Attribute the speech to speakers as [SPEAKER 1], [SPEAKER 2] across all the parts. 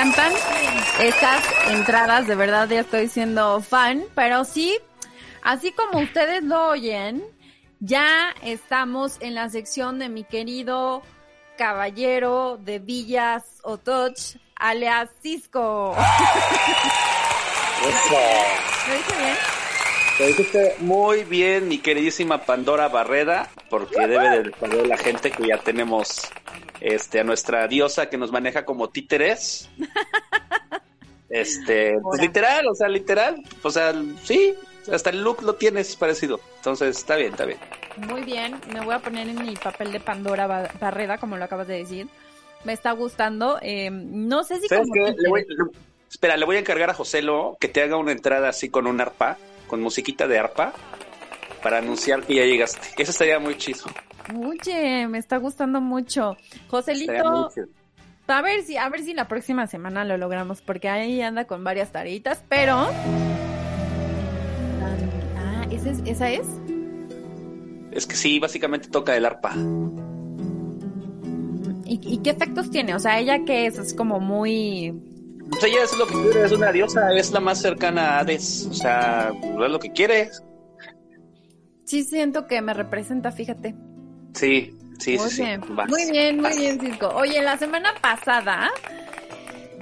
[SPEAKER 1] Encantan estas entradas, de verdad ya estoy siendo fan, pero sí, así como ustedes lo oyen, ya estamos en la sección de mi querido caballero de Villas Otoch, alias Cisco. ¿Lo dije bien?
[SPEAKER 2] Lo dijiste muy bien, mi queridísima Pandora Barreda, porque debe de saber la gente que ya tenemos este a nuestra diosa que nos maneja como títeres. Este, pues literal, o sea, literal, o sea, sí, hasta el look lo tienes parecido. Entonces, está bien, está bien.
[SPEAKER 1] Muy bien, me voy a poner en mi papel de Pandora Ba- Barreda, como lo acabas de decir. Me está gustando. eh, no sé si
[SPEAKER 2] ¿Sabes
[SPEAKER 1] como
[SPEAKER 2] voy- le- espera, le voy a encargar a Joselo que te haga una entrada así con un arpa, con musiquita de arpa, para anunciar que ya llegaste. Eso estaría muy chido.
[SPEAKER 1] Oye, me está gustando mucho. Joselito, a ver si, a ver si la próxima semana lo logramos, porque ahí anda con varias tareitas, pero. Ah, ¿esa es? ¿Esa es?
[SPEAKER 2] Es que sí, básicamente toca el arpa.
[SPEAKER 1] ¿Y, y qué efectos tiene? O sea, ella que es, es como muy.
[SPEAKER 2] Pues ella es lo que quiere, es una diosa, es la más cercana a Hades. O sea, es lo que quiere.
[SPEAKER 1] Sí, siento que me representa, fíjate.
[SPEAKER 2] Sí, sí,
[SPEAKER 1] muy
[SPEAKER 2] sí, sí. Vas,
[SPEAKER 1] muy bien, muy bien, Cisco. Oye, la semana pasada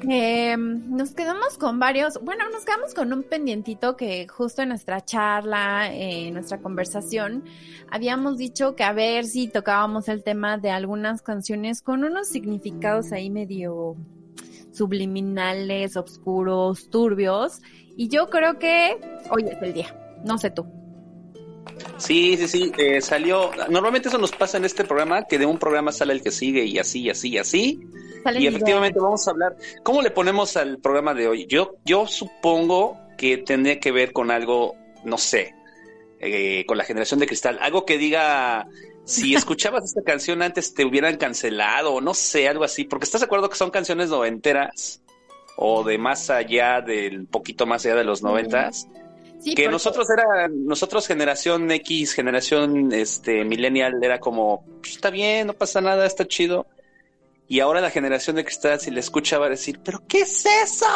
[SPEAKER 1] eh, nos quedamos con varios, bueno, nos quedamos con un pendientito que justo en nuestra charla, eh, en nuestra conversación, habíamos dicho que a ver si tocábamos el tema de algunas canciones con unos significados ahí medio subliminales, oscuros, turbios. Y yo creo que hoy es el día. No sé tú.
[SPEAKER 2] Sí, sí, sí, eh, salió. Normalmente eso nos pasa en este programa, que de un programa sale el que sigue y así, y así, y así.
[SPEAKER 1] Salen
[SPEAKER 2] Y
[SPEAKER 1] ideas.
[SPEAKER 2] efectivamente vamos a hablar. ¿Cómo le ponemos al programa de hoy? Yo, yo supongo que tendría que ver con algo, no sé, eh, con la generación de cristal. Algo que diga, si escuchabas esta canción antes te hubieran cancelado, o no sé, algo así. Porque estás de acuerdo que son canciones noventeras o de más allá del poquito más allá de los noventas.
[SPEAKER 1] Sí,
[SPEAKER 2] que
[SPEAKER 1] porque-
[SPEAKER 2] nosotros era, nosotros generación X, generación este millennial, era como, "Pues, está bien, no pasa nada, está chido. Y ahora la generación de cristal, si le escucha, va a decir, ¿pero qué es eso?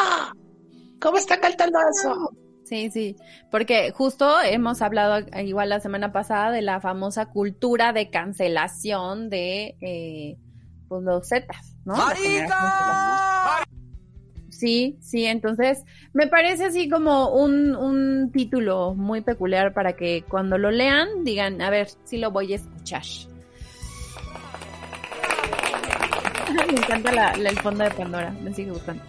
[SPEAKER 2] ¿Cómo está cantando eso?
[SPEAKER 1] Sí, sí, porque justo hemos hablado eh, igual la semana pasada de la famosa cultura de cancelación de eh, pues los Zetas, ¿no? La Z. Sí, sí, entonces me parece así como un, un título muy peculiar para que cuando lo lean digan, a ver, si lo voy a escuchar. Me encanta la- la- el fondo de Pandora, me sigue gustando.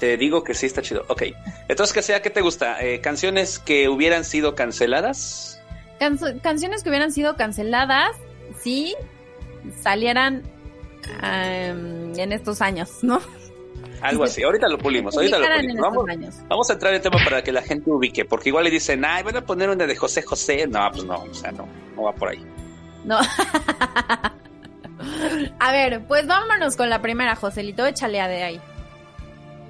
[SPEAKER 2] Te digo que sí está chido. Ok. Entonces, que sea, ¿qué te gusta? Eh, ¿Canciones que hubieran sido canceladas?
[SPEAKER 1] Canso- canciones que hubieran sido canceladas si salieran en estos años, ¿no?
[SPEAKER 2] Algo
[SPEAKER 1] Sí,
[SPEAKER 2] así. Ahorita lo pulimos, ahorita lo pulimos. Vamos, vamos a entrar en tema para que la gente ubique, porque igual le dicen, ay, van a poner una de José José. No, pues no, o sea, no, no va por ahí.
[SPEAKER 1] No. A ver, pues vámonos con la primera, Joselito, échale a de ahí.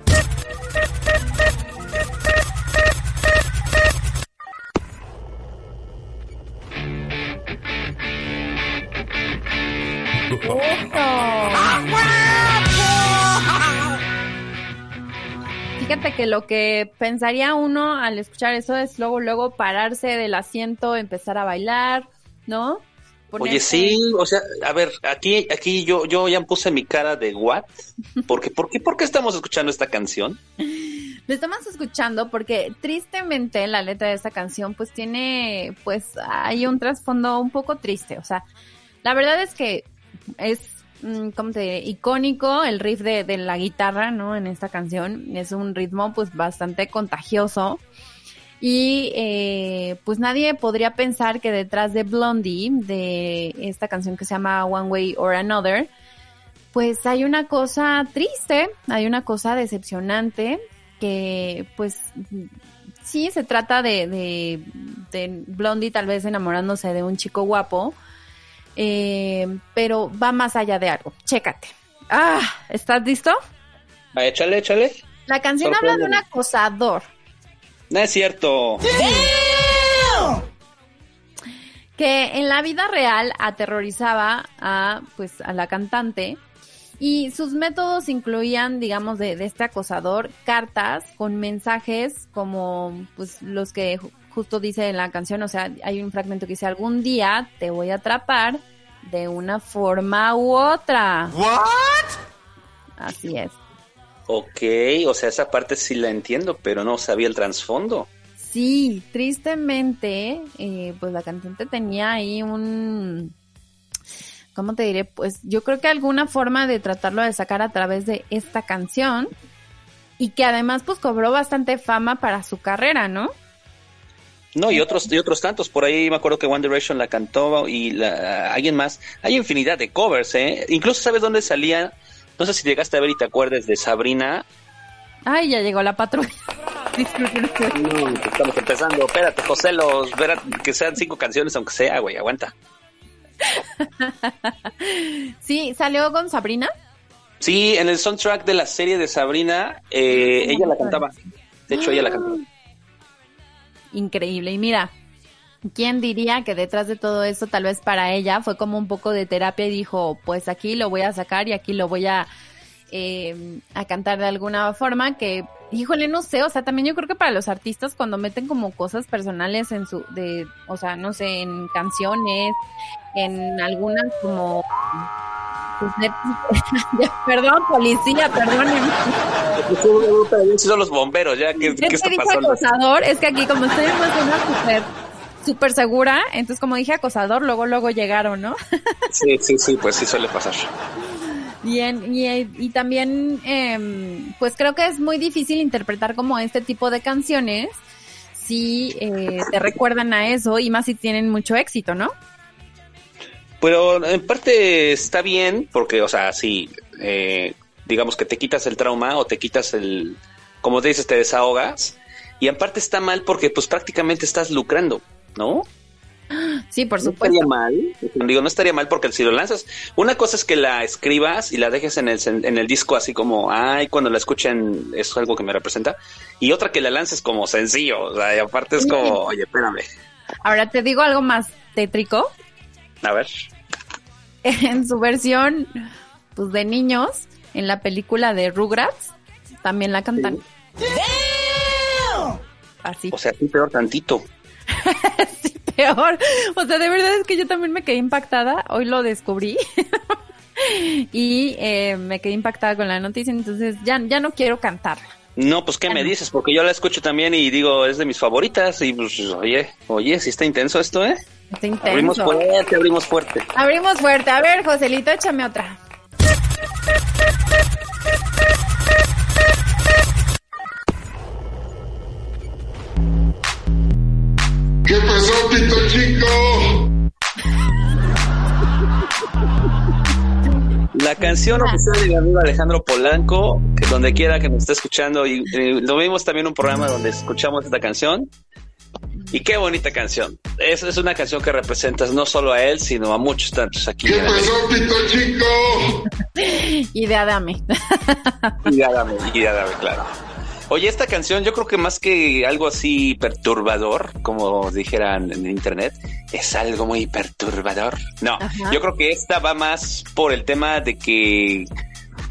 [SPEAKER 1] Fíjate que lo que pensaría uno al escuchar eso es luego, luego pararse del asiento, empezar a bailar, ¿no?
[SPEAKER 2] Oye, sí, o sea, a ver, aquí, aquí yo, yo ya puse mi cara de what, porque, ¿por qué, por qué estamos escuchando esta canción?
[SPEAKER 1] Lo estamos escuchando porque tristemente la letra de esta canción pues tiene, pues hay un trasfondo un poco triste, o sea, la verdad es que es, mm, ¿cómo te diré? Icónico el riff de, de la guitarra, ¿no? En esta canción, es un ritmo pues bastante contagioso y eh, pues nadie podría pensar que detrás de Blondie, de esta canción que se llama One Way or Another, pues hay una cosa triste, hay una cosa decepcionante que pues sí se trata de, de, de Blondie tal vez enamorándose de un chico guapo, eh, pero va más allá de algo. Chécate. Ah, ¿estás listo?
[SPEAKER 2] Ah, échale, échale.
[SPEAKER 1] La canción habla de un acosador.
[SPEAKER 2] No es cierto.
[SPEAKER 1] Que en la vida real aterrorizaba a, pues, a la cantante y sus métodos incluían, digamos, de, de este acosador, cartas con mensajes como, pues, los que justo dice en la canción, o sea, hay un fragmento que dice, algún día te voy a atrapar de una forma u otra. Así es.
[SPEAKER 2] Ok, o sea, esa parte sí la entiendo, pero no sabía el trasfondo.
[SPEAKER 1] Sí, tristemente, eh, pues la cantante tenía ahí un, ¿cómo te diré? Pues yo creo que alguna forma de tratarlo de sacar a través de esta canción y que además pues cobró bastante fama para su carrera, ¿no?
[SPEAKER 2] No, y otros, y otros tantos. Por ahí me acuerdo que One Direction la cantó y la, alguien más. Hay infinidad de covers, ¿eh? Incluso sabes dónde salía. No sé si llegaste a ver y te acuerdas de Sabrina.
[SPEAKER 1] Ay, ya llegó la patrulla. Disculpen.
[SPEAKER 2] No, estamos empezando. Espérate, José, los, que sean cinco canciones, aunque sea, güey, aguanta.
[SPEAKER 1] Sí, salió con Sabrina.
[SPEAKER 2] Sí, en el soundtrack de la serie de Sabrina, eh, ella la cantaba. De hecho, ella la cantaba.
[SPEAKER 1] Increíble. Y mira, ¿quién diría que detrás de todo esto, tal vez para ella, fue como un poco de terapia y dijo, pues aquí lo voy a sacar y aquí lo voy a, eh, a cantar de alguna forma que, híjole, no sé, o sea, también yo creo que para los artistas cuando meten como cosas personales en su, de, o sea, no sé, en canciones, en algunas como... pues, perdón, policía, perdónenme.
[SPEAKER 2] Son los bomberos, ya, ¿qué, qué está pasando?
[SPEAKER 1] acosador, es que aquí como estoy en una súper, súper segura, entonces como dije acosador, luego, luego llegaron, ¿no?
[SPEAKER 2] Sí, sí, sí, pues sí suele pasar.
[SPEAKER 1] Bien, y, y también, em, pues creo que es muy difícil interpretar como este tipo de canciones si eh, te recuerdan a eso y más si tienen mucho éxito, ¿no?
[SPEAKER 2] Pero en parte está bien, porque, o sea, sí, eh, digamos que te quitas el trauma o te quitas el, como te dices, te desahogas. Y en parte está mal porque pues prácticamente estás lucrando, ¿no?
[SPEAKER 1] Sí, por
[SPEAKER 2] No
[SPEAKER 1] supuesto.
[SPEAKER 2] estaría mal, digo, no estaría mal porque si lo lanzas, una cosa es que la escribas y la dejes en el, en el disco así como, ay, cuando la escuchen es algo que me representa, y otra que la lances como sencillo, o sea, y aparte es como, oye, espérame,
[SPEAKER 1] Ahora te digo algo más tétrico.
[SPEAKER 2] a ver,
[SPEAKER 1] En su versión, pues de niños, en la película de Rugrats, también la cantan. Así.
[SPEAKER 2] o sea, sí, peor tantito.
[SPEAKER 1] Peor. O sea, de verdad es que yo también me quedé impactada. Hoy lo descubrí. y eh, me quedé impactada con la noticia, entonces ya, ya no quiero cantarla.
[SPEAKER 2] No, pues qué me dices, porque yo la escucho también y digo, es de mis favoritas y pues, oye, oye, si está intenso esto, ¿eh?
[SPEAKER 1] Está
[SPEAKER 2] Abrimos
[SPEAKER 1] intenso.
[SPEAKER 2] fuerte, abrimos fuerte.
[SPEAKER 1] Abrimos fuerte. A ver, Joselito, échame otra.
[SPEAKER 3] ¿Qué pasó, Pito Chico?
[SPEAKER 2] La canción oficial de mi amigo Alejandro Polanco, que donde quiera que nos esté escuchando, y eh, lo vimos también en un programa donde escuchamos esta canción. Y qué bonita canción. Es, es una canción que representas no solo a él, sino a muchos tantos aquí
[SPEAKER 3] ¿Qué pasó, Pito Chico?
[SPEAKER 1] Y de Adame.
[SPEAKER 2] Y Adame, y Adame, claro. Oye, esta canción yo creo que más que algo así perturbador, como dijeran en internet, es algo muy perturbador. No,
[SPEAKER 1] Ajá.
[SPEAKER 2] yo creo que esta va más por el tema de que,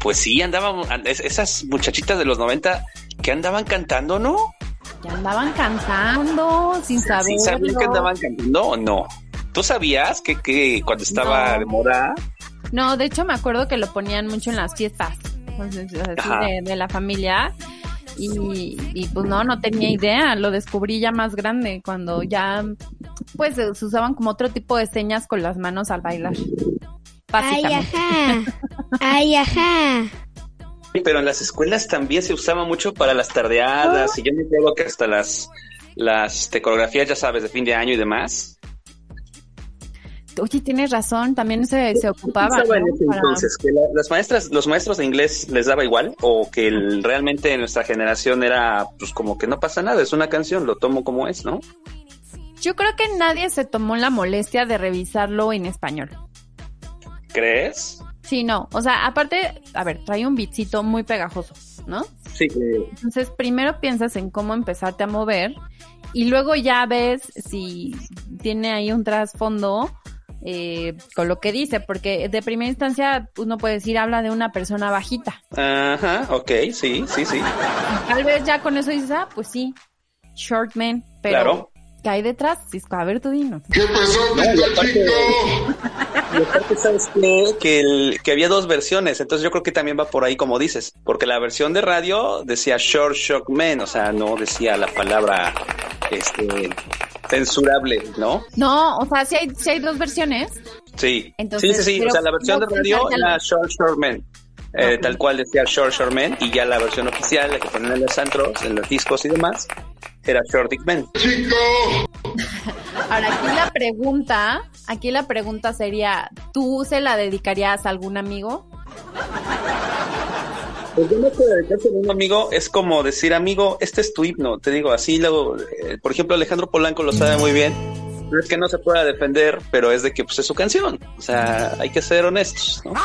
[SPEAKER 2] pues sí, andaban, and- es- esas muchachitas de los 90 que andaban cantando, ¿no?
[SPEAKER 1] Ya andaban cantando sin
[SPEAKER 2] ¿Sí
[SPEAKER 1] saberlo.
[SPEAKER 2] sabían que andaban cantando o no? ¿Tú sabías que, que cuando estaba
[SPEAKER 1] No.
[SPEAKER 2] de moda?
[SPEAKER 1] No, de hecho me acuerdo que lo ponían mucho en las fiestas entonces, así de, de la familia y, y, pues no, no tenía idea, lo descubrí ya más grande cuando ya pues se se usaban como otro tipo de señas con las manos al bailar.
[SPEAKER 4] Ay, ajá. Ay, ajá.
[SPEAKER 2] Sí, Pero en las escuelas también se usaba mucho para las tardeadas y yo me acuerdo que hasta las, las este, coreografías, ya sabes, de fin de año y demás.
[SPEAKER 1] Oye, tienes razón, también se, se ocupaba.
[SPEAKER 2] ¿Qué pensaba en
[SPEAKER 1] ¿no?
[SPEAKER 2] ese
[SPEAKER 1] Para-
[SPEAKER 2] entonces? ¿Que la- las maestras, los maestros de inglés les daba igual? ¿O que el- realmente en nuestra generación era pues como que no pasa nada, es una canción, lo tomo como es, ¿no?
[SPEAKER 1] Yo creo que nadie se tomó la molestia de revisarlo en español.
[SPEAKER 2] ¿Crees?
[SPEAKER 1] Sí, no. O sea, aparte, a ver, trae un beatcito muy pegajoso, ¿no?
[SPEAKER 2] Sí,
[SPEAKER 1] Entonces, primero piensas en cómo empezarte a mover y luego ya ves si tiene ahí un trasfondo eh, con lo que dice, porque de primera instancia uno puede decir habla de una persona bajita.
[SPEAKER 2] Ajá, ok, sí, sí, sí.
[SPEAKER 1] Tal vez ya con eso dices, ah, pues sí, short man, pero
[SPEAKER 2] Claro.
[SPEAKER 1] ¿qué hay detrás? Cisco, a ver, tú dinos.
[SPEAKER 3] ¿Qué pasó?
[SPEAKER 2] Y aparte, ¿sabes qué? Que, el, que había dos versiones, entonces yo creo que también va por ahí como dices, porque la versión de radio decía Short Shock Man, o sea, no decía la palabra este, censurable, ¿no?
[SPEAKER 1] No, o sea, si hay, sí hay dos versiones.
[SPEAKER 2] Sí,
[SPEAKER 1] Entonces,
[SPEAKER 2] sí, sí, sí, o sea, la versión de radio
[SPEAKER 1] la-
[SPEAKER 2] Short Short Man. Eh,
[SPEAKER 1] Ok.
[SPEAKER 2] Tal cual decía Short Short Man y ya la versión oficial, la que ponen en los antros, en los discos y demás, era Short Dick Man.
[SPEAKER 3] Chico,
[SPEAKER 1] Ahora, aquí la pregunta, aquí la pregunta sería, ¿tú se la dedicarías a algún amigo?
[SPEAKER 2] Pues yo no puedo dedicarse a un amigo, es como decir, amigo, este es tu himno, te digo, así luego, eh, por ejemplo, Alejandro Polanco lo sabe muy bien, no es que no se pueda defender, pero es de que pues es su canción, o sea, hay que ser honestos, ¿no?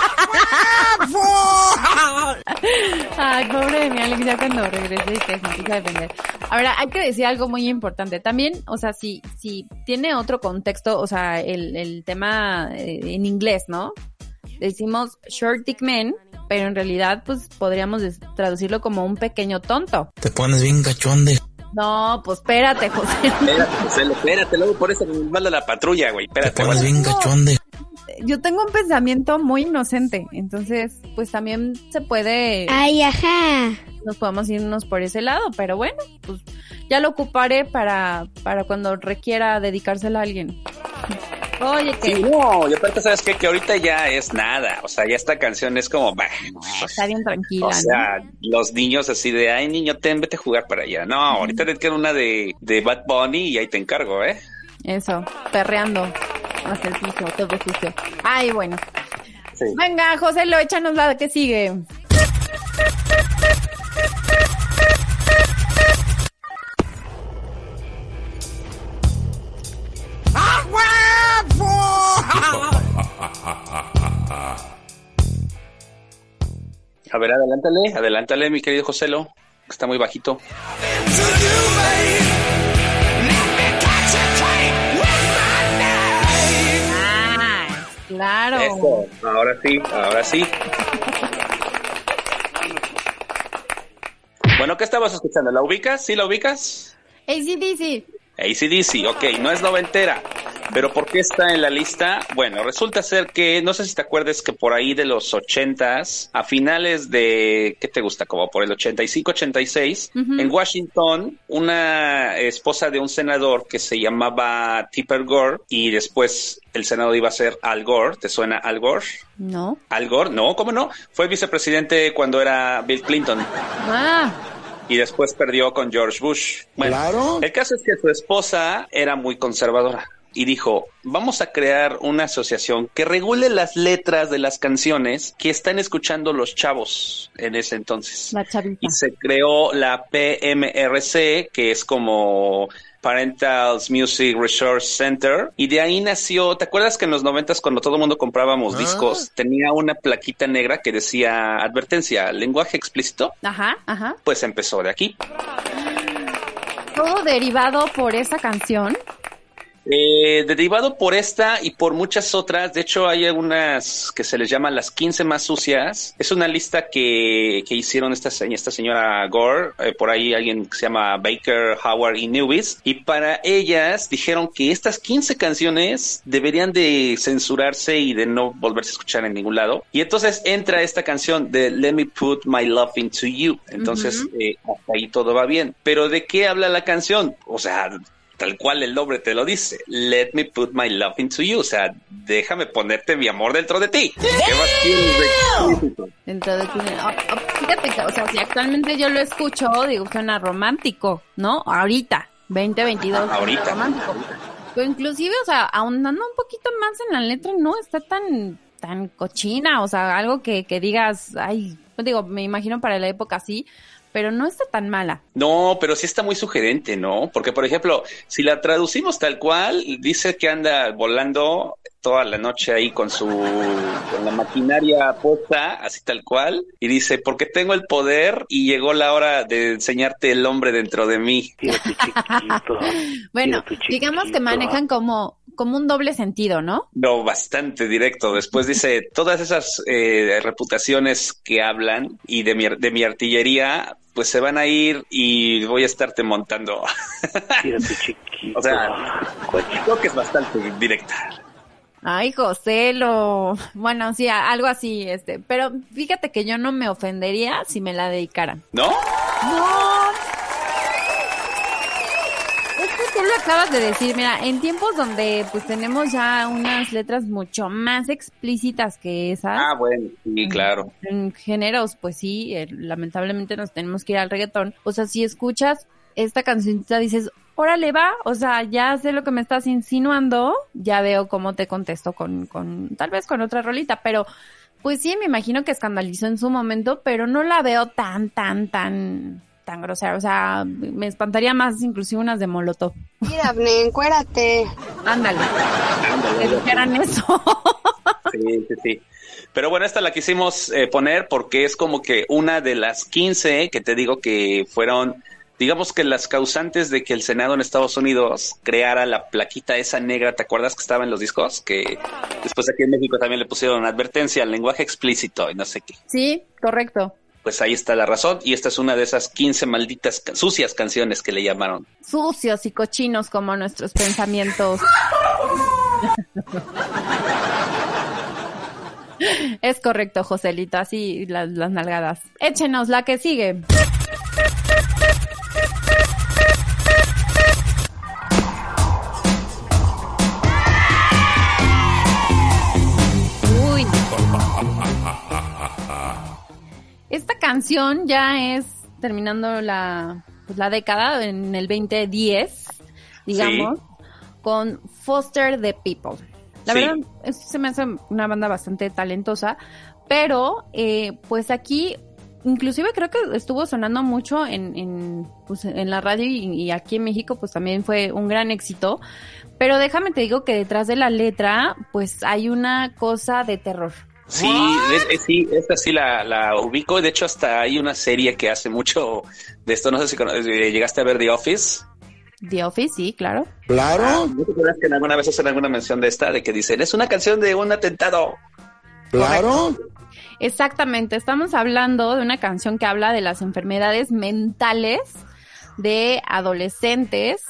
[SPEAKER 1] Ay, pobre de mi Alex, ya cuando regrese y empieza a defender. Ahora, hay que decir algo muy importante. También, o sea, si, si tiene otro contexto, o sea, el, el tema eh, en inglés, ¿no? Decimos short dick man, pero en realidad, pues, podríamos traducirlo como un pequeño tonto.
[SPEAKER 5] Te pones bien cachón de...
[SPEAKER 1] No, pues espérate, José.
[SPEAKER 2] Espérate, José, espérate, luego por eso me manda la patrulla, güey,
[SPEAKER 5] Te
[SPEAKER 2] espérate.
[SPEAKER 5] pones
[SPEAKER 2] güey.
[SPEAKER 5] bien cachón de...
[SPEAKER 1] Yo tengo un pensamiento muy inocente, entonces, pues también se puede...
[SPEAKER 4] Ay, ajá.
[SPEAKER 1] nos podemos irnos por ese lado, pero bueno, pues ya lo ocuparé para, para cuando requiera dedicársela a alguien. Oye, que
[SPEAKER 2] Sí, no, y aparte, ¿sabes qué? Que ahorita ya es nada, o sea, ya esta canción es como, bah,
[SPEAKER 1] está bien tranquila,
[SPEAKER 2] O sea, los niños así de, ay, niño, ten, vete a jugar para allá. No, ahorita te queda una de, de Bad Bunny y ahí te encargo, ¿eh?
[SPEAKER 1] Eso, perreando hasta el piso, todo sucio. Ay, bueno.
[SPEAKER 2] Sí.
[SPEAKER 1] Venga, José, lo échanos la que sigue.
[SPEAKER 2] A ver, adelántale, adelántale, mi querido Joselo, que está muy bajito.
[SPEAKER 1] Ah, claro.
[SPEAKER 2] Eso, ahora sí, ahora sí. Bueno, ¿qué estabas escuchando? ¿La ubicas? ¿Sí la ubicas?
[SPEAKER 1] ACDC.
[SPEAKER 2] ACDC, ok, no es noventera. Pero ¿por qué está en la lista? Bueno, resulta ser que, no sé si te acuerdas que por ahí de los ochentas, a finales de, ¿qué te gusta? Como por el 85, 86,
[SPEAKER 1] Ujú.
[SPEAKER 2] en Washington, una esposa de un senador que se llamaba Tipper Gore y después el senador iba a ser Al Gore, ¿te suena Al Gore?
[SPEAKER 1] No.
[SPEAKER 2] Al Gore, no, ¿cómo no? Fue vicepresidente cuando era Bill Clinton
[SPEAKER 1] Ah,
[SPEAKER 2] y después perdió con George Bush. Bueno,
[SPEAKER 3] Claro.
[SPEAKER 2] el caso es que su esposa era muy conservadora y dijo, vamos a crear una asociación que regule las letras de las canciones que están escuchando los chavos en ese entonces.
[SPEAKER 1] la chavita.
[SPEAKER 2] Y se creó la PMRC, que es como Parental Music Resource Center, y de ahí nació, ¿te acuerdas que en los noventas cuando todo el mundo comprábamos discos, tenía una plaquita negra que decía advertencia, lenguaje explícito?
[SPEAKER 1] Ajá, ajá.
[SPEAKER 2] Pues empezó de aquí.
[SPEAKER 1] Todo derivado por esa canción.
[SPEAKER 2] Eh, derivado por esta y por muchas otras, de hecho hay algunas que se les llaman las 15 más sucias. Es una lista que, que hicieron esta, esta señora Gore, eh, por ahí alguien que se llama Baker, Howard y Newbies, y para ellas dijeron que estas 15 canciones deberían de censurarse y de no volverse a escuchar en ningún lado. Y entonces entra esta canción de Let Me Put My Love Into You. Entonces, eh, hasta ahí todo va bien. Pero ¿de qué habla la canción? O sea, tal cual el nombre te lo dice. Let me put my love into you. O sea, déjame ponerte mi amor dentro de ti. ¿Qué más de?
[SPEAKER 1] Dentro de tu... ah, ah, fíjate que, o sea, si actualmente yo lo escucho, digo, suena romántico, ¿no? Ahorita, 2022. suena
[SPEAKER 2] Ahorita.
[SPEAKER 1] Romántico. Pero inclusive, o sea, ahondando un poquito más en la letra, no está tan, tan cochina, o sea, algo que, que digas, ay, pues digo, me imagino para la época sí, pero no está tan mala.
[SPEAKER 2] No, pero sí está muy sugerente, ¿no? Porque, por ejemplo, si la traducimos tal cual, dice que anda volando toda la noche ahí con su con la maquinaria puesta, así tal cual, y dice, porque tengo el poder y llegó la hora de enseñarte el hombre dentro de mí.
[SPEAKER 1] bueno, digamos que manejan como, como un doble sentido, ¿no?
[SPEAKER 2] No, bastante directo. Después dice, todas esas eh, reputaciones que hablan y de mi, de mi artillería, pues se van a ir y voy a estarte montando. o sea, creo que es bastante directa.
[SPEAKER 1] Ay, José, lo... Bueno, sí, algo así, este. Pero fíjate que yo no me ofendería si me la dedicaran.
[SPEAKER 2] ¿No?
[SPEAKER 1] No. Es que lo acabas de decir, mira, en tiempos donde pues tenemos ya unas letras mucho más explícitas que esas.
[SPEAKER 2] Ah, bueno, sí, claro.
[SPEAKER 1] En géneros, pues sí, eh, lamentablemente nos tenemos que ir al reggaetón. O sea, si escuchas esta cancioncita dices, órale va, o sea, ya sé lo que me estás insinuando, ya veo cómo te contesto con, con, tal vez con otra rolita, pero pues sí, me imagino que escandalizó en su momento, pero no la veo tan, tan, tan, tan grosera, o sea, me espantaría más inclusive unas de Molotov.
[SPEAKER 4] Mira, Abne, encuérate.
[SPEAKER 1] Ándale, te dijeran eso.
[SPEAKER 2] sí, sí, sí. Pero bueno, esta la quisimos eh, poner porque es como que una de las 15 que te digo que fueron digamos que las causantes de que el Senado en Estados Unidos creara la plaquita esa negra, ¿te acuerdas que estaba en los discos? Que después aquí en México también le pusieron advertencia al lenguaje explícito y no sé qué.
[SPEAKER 1] Sí, correcto.
[SPEAKER 2] Pues ahí está la razón y esta es una de esas 15 malditas sucias canciones que le llamaron.
[SPEAKER 1] Sucios y cochinos como nuestros pensamientos. es correcto, Joselito, así las, las nalgadas. Échenos la que sigue. Esta canción ya es terminando la, pues, la década en el 2010, digamos, con Foster the People. La
[SPEAKER 2] Sí.
[SPEAKER 1] verdad, es- se me hace una banda bastante talentosa, pero eh, pues aquí, inclusive creo que estuvo sonando mucho en, en, pues, en la radio y, y aquí en México pues también fue un gran éxito, pero déjame te digo que detrás de la letra pues hay una cosa de terror.
[SPEAKER 2] Sí, es- es- sí, esta sí la, la ubico. De hecho, hasta hay una serie que hace mucho de esto. No sé si cono- eh, llegaste a ver The Office.
[SPEAKER 1] The Office, sí, claro.
[SPEAKER 5] Claro,
[SPEAKER 2] ¿No te acuerdas que en alguna vez hacen alguna mención de esta? De que dicen, es una canción de un atentado.
[SPEAKER 5] claro.
[SPEAKER 1] Exactamente, estamos hablando de una canción que habla de las enfermedades mentales de adolescentes,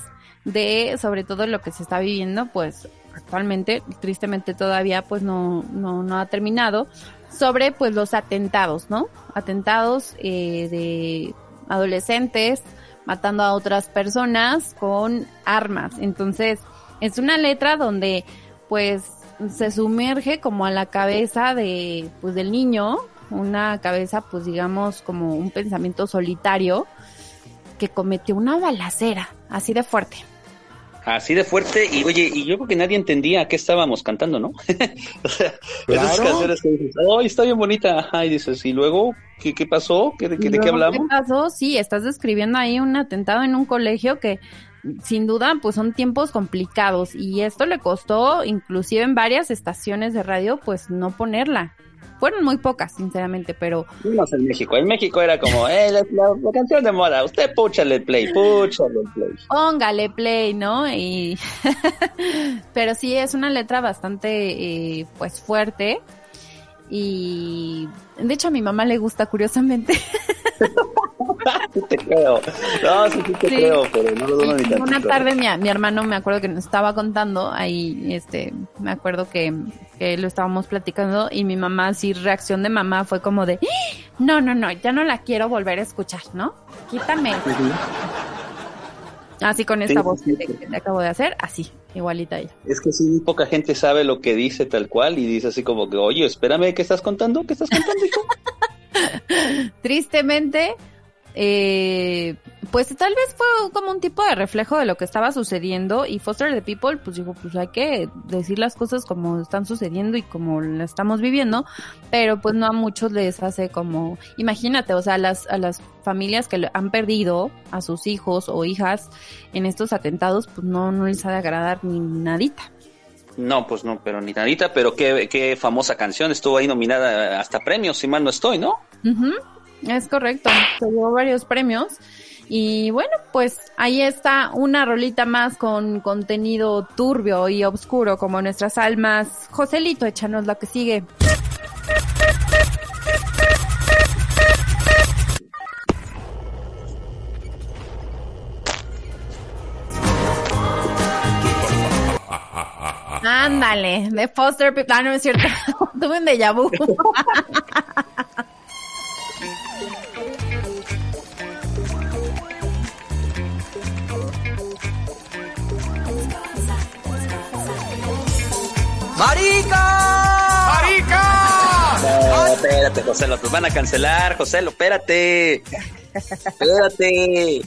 [SPEAKER 1] de sobre todo lo que se está viviendo, pues actualmente, tristemente todavía pues no, no, no ha terminado, sobre pues los atentados, ¿no? Atentados eh, de adolescentes matando a otras personas con armas. Entonces, es una letra donde pues se sumerge como a la cabeza de pues del niño, una cabeza pues digamos como un pensamiento solitario que cometió una balacera, así de fuerte.
[SPEAKER 2] Así de fuerte. Y oye, y yo creo que nadie entendía a qué estábamos cantando, ¿no? o sea, esas
[SPEAKER 5] Claro.
[SPEAKER 2] canciones que dices, ¡ay, está bien bonita! Y dices, ¿y luego qué, qué pasó? ¿Qué, de, qué- de qué hablamos?
[SPEAKER 1] pasó? Sí, estás describiendo ahí un atentado en un colegio que sin duda pues son tiempos complicados y esto le costó inclusive en varias estaciones de radio pues no ponerla. Fueron muy pocas, sinceramente, pero
[SPEAKER 2] en México. En México era como, eh, la, la- la canción de moda. Usted púchale play, púchale play.
[SPEAKER 1] póngale play, ¿no? Y pero sí es una letra bastante eh, pues fuerte y de hecho a mi mamá le gusta curiosamente.
[SPEAKER 2] Sí te creo. No, sí, sí te
[SPEAKER 1] Sí.
[SPEAKER 2] creo, pero no lo dudo ni
[SPEAKER 1] Y
[SPEAKER 2] tantito.
[SPEAKER 1] Una tarde mi, mi hermano me acuerdo que nos estaba contando, ahí este, me acuerdo que, lo estábamos platicando y mi mamá, así reacción de mamá fue como de, "¡Ah! no, no, no, ya no la quiero volver a escuchar, ¿no? Quítame. Así con esta
[SPEAKER 2] Sí,
[SPEAKER 1] voz te- que te acabo de hacer, así, igualita ella.
[SPEAKER 2] Es que sí, poca gente sabe lo que dice tal cual y dice así como que, oye, espérame, ¿qué estás contando? ¿Qué estás contando, hijo?
[SPEAKER 1] Tristemente, eh, pues tal vez fue como un tipo de reflejo de lo que estaba sucediendo y Foster the People pues dijo pues hay que decir las cosas como están sucediendo y como las estamos viviendo, pero pues no a muchos les hace como, imagínate, o sea, a las, a las familias que han perdido a sus hijos o hijas en estos atentados pues no, no les ha de agradar ni nadita.
[SPEAKER 2] No, pues no, pero ni nadita, pero qué, qué famosa canción estuvo ahí nominada hasta premios, si mal no estoy, ¿no?
[SPEAKER 1] Es correcto, se llevó varios premios. Y bueno, pues ahí está una rolita más con contenido turbio y oscuro como nuestras almas. Joselito, échanos lo que sigue. Ándale, de Foster Ah, no es cierto. Tuve un déjà vu.
[SPEAKER 6] ¡Marica!
[SPEAKER 2] No, espérate, José, lo van a cancelar, José, lo espérate. Espérate.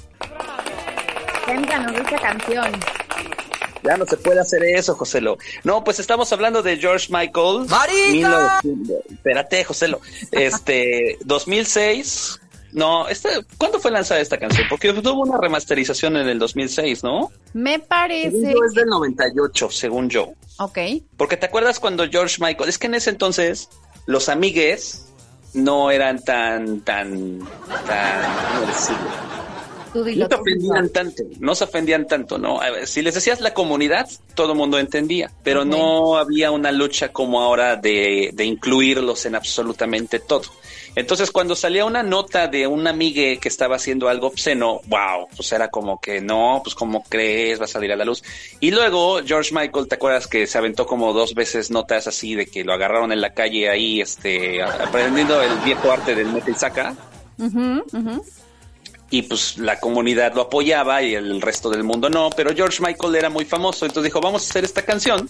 [SPEAKER 1] Cuéntanos de esta canción.
[SPEAKER 2] Ya no se puede hacer eso, José. No, pues estamos hablando de George Michael. ¡Marica! Espérate, José. Este, 2006. No, este, ¿cuándo fue lanzada esta canción? Porque tuvo una remasterización en el 2006, ¿no?
[SPEAKER 1] Me
[SPEAKER 2] Según
[SPEAKER 1] parece.
[SPEAKER 2] yo es del 98, según yo.
[SPEAKER 1] Ok.
[SPEAKER 2] Porque te acuerdas cuando George Michael, es que en ese entonces los amigues no eran tan, tan, tan, ¿cómo decirlo?
[SPEAKER 1] Tú dilo.
[SPEAKER 2] No se ofendían tanto, no se ofendían tanto, ¿no? A ver, si les decías la comunidad, todo el mundo entendía, pero no había una lucha como ahora de, de incluirlos en absolutamente todo. Entonces, cuando salía una nota de un amigue que estaba haciendo algo obsceno, wow, pues era como que no, pues como crees, va a salir a la luz. Y luego, George Michael, ¿te acuerdas que se aventó como dos veces notas así de que lo agarraron en la calle ahí, este, aprendiendo el viejo arte del mete y saca? Y pues la comunidad lo apoyaba y el resto del mundo no, pero George Michael era muy famoso, entonces dijo, vamos a hacer esta canción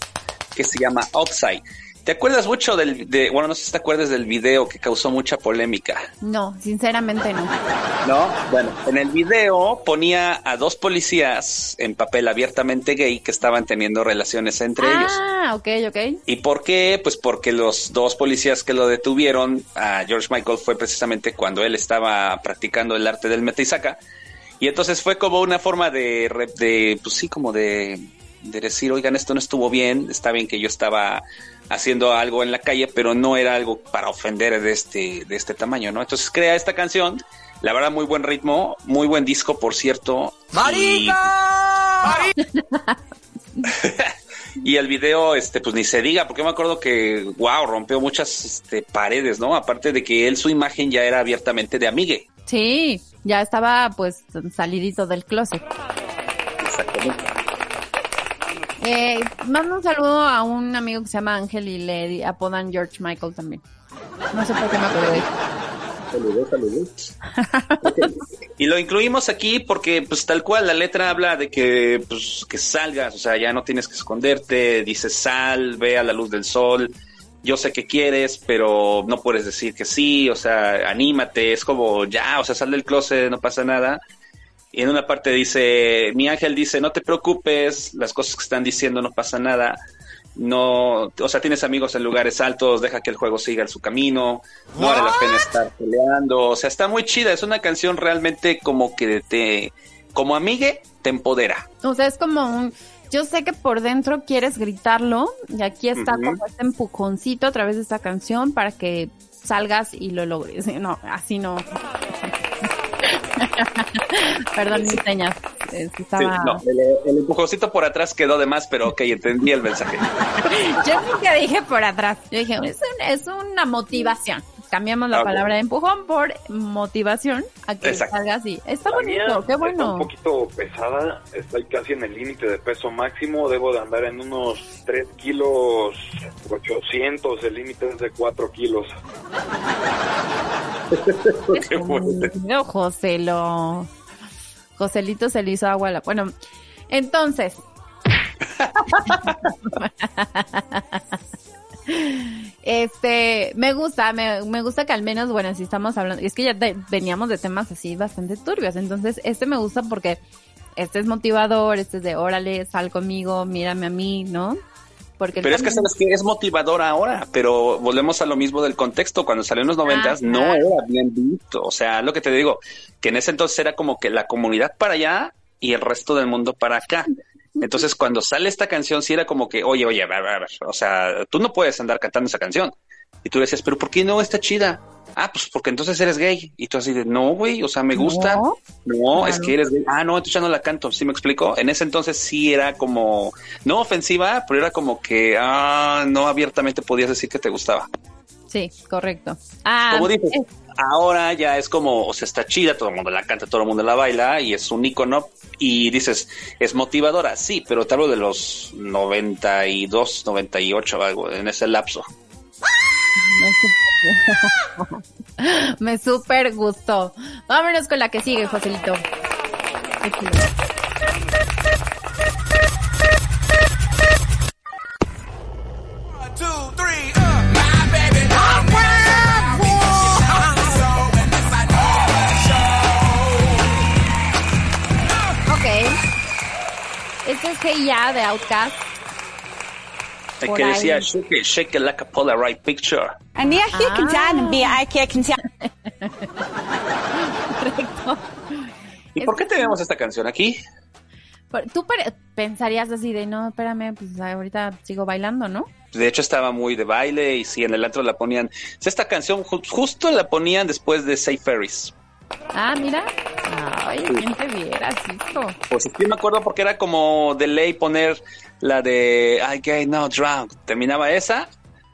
[SPEAKER 2] que se llama Outside. ¿Te acuerdas mucho del, de, bueno, no sé si te acuerdas del video que causó mucha polémica?
[SPEAKER 1] No, sinceramente no.
[SPEAKER 2] No, bueno, en el video ponía a dos policías en papel abiertamente gay que estaban teniendo relaciones entre ellos.
[SPEAKER 1] Ah, ok, ok.
[SPEAKER 2] ¿Y por qué? Pues porque los dos policías que lo detuvieron a George Michael fue precisamente cuando él estaba practicando el arte del mete y entonces fue como una forma de, de pues sí, como de, de decir, oigan, esto no estuvo bien, está bien que yo estaba haciendo algo en la calle, pero no era algo para ofender de este, de este tamaño, ¿no? Entonces crea esta canción, la verdad muy buen ritmo, muy buen disco, por cierto. Y- Y el video, este, pues ni se diga, porque me acuerdo que, wow, rompió muchas este, paredes, ¿no? Aparte de que él, su imagen ya era abiertamente de amigue.
[SPEAKER 1] Sí, ya estaba pues salidito del closet.
[SPEAKER 2] Exactamente.
[SPEAKER 1] Eh, mando un saludo a un amigo que se llama Ángel y le apodan George Michael también. No sé por qué me acordé.
[SPEAKER 2] Saludos, saludos. Y lo incluimos aquí porque, pues, tal cual, la letra habla de que, pues, que salgas, o sea, ya no tienes que esconderte, dice sal, ve a la luz del sol, yo sé que quieres, pero no puedes decir que sí, o sea, anímate, es como, ya, o sea, sal del closet, no pasa nada. Y en una parte dice, mi ángel dice, no te preocupes, las cosas que están diciendo no pasa nada. No, o sea, tienes amigos en lugares altos, deja que el juego siga en su camino, no vale la pena estar peleando, o sea, está muy chida, es una canción realmente como que te, como amigue, te empodera.
[SPEAKER 1] O sea, es como un... Yo sé que por dentro quieres gritarlo y aquí está como este empujoncito a través de esta canción para que salgas y lo logres. No, así no. Perdón mis señas. Es que
[SPEAKER 2] Sí,
[SPEAKER 1] estaba...
[SPEAKER 2] no, el, el empujoncito por atrás quedó de más, pero ok, entendí el mensaje.
[SPEAKER 1] Yo nunca dije por atrás. Yo dije, es, un- es una motivación. Cambiamos la
[SPEAKER 2] Ok.
[SPEAKER 1] palabra de empujón por motivación a que
[SPEAKER 2] Exacto.
[SPEAKER 1] salga así. Está
[SPEAKER 7] La
[SPEAKER 1] bonito, qué
[SPEAKER 7] Está un
[SPEAKER 1] bueno.
[SPEAKER 7] poquito pesada, estoy casi en el límite de peso máximo, debo de andar en unos 3 kilos 800, el límite es de 4 kilos.
[SPEAKER 2] Qué.
[SPEAKER 1] No, Joselo. Joselito se le hizo agua a la... Bueno, entonces... Este, me gusta, me, me gusta que al menos, bueno, si estamos hablando, es que ya veníamos de temas así bastante turbios, entonces este me gusta porque este es motivador, este es de órale, sal conmigo, mírame a mí, ¿no? Porque
[SPEAKER 2] Pero es que sabes que es motivador ahora, pero volvemos a lo mismo del contexto. Cuando salió en los noventas, no era bien visto. O sea, lo que te digo, que en ese entonces era como que la comunidad para allá y el resto del mundo para acá. Entonces, cuando sale esta canción, sí era como que, oye, oye, a ver, a ver, o sea, tú no puedes andar cantando esa canción. Y tú decías, pero ¿por qué no está chida? Ah, pues porque entonces eres gay. Y tú así de, no, güey, o sea, me gusta.
[SPEAKER 1] No.
[SPEAKER 2] No, es que eres gay. Ah, no, entonces ya no la canto. ¿Sí me explico? En ese entonces sí era como, no ofensiva, pero era como que, ah, no abiertamente podías decir que te gustaba.
[SPEAKER 1] Sí, correcto. Ah,
[SPEAKER 2] Como dices,
[SPEAKER 1] es-
[SPEAKER 2] ahora ya es como, o sea, está chida, todo el mundo la canta, todo el mundo la baila y es un icono. Y dices, es motivadora, sí, pero te hablo de los 92, 98, algo, en ese lapso.
[SPEAKER 1] me súper gustó. Vámonos con la que sigue, Joselito. Ok. Este es Hey de Outcast. Por
[SPEAKER 2] que decía, shake it, shake it like a Polaroid picture.
[SPEAKER 1] Ah. Correcto.
[SPEAKER 2] ¿Y por qué tenemos esta canción aquí?
[SPEAKER 1] Tú pensarías así de, no, espérame, pues ahorita sigo bailando, ¿no?
[SPEAKER 2] De hecho, estaba muy de baile y sí, en el antro la ponían. Esta canción ju- justo la ponían después de Say Ferris.
[SPEAKER 1] Ah, mira. Ay, ¿quién te viera, hijo?
[SPEAKER 2] Pues sí me acuerdo porque era como de ley poner la de I get no drunk. Terminaba esa,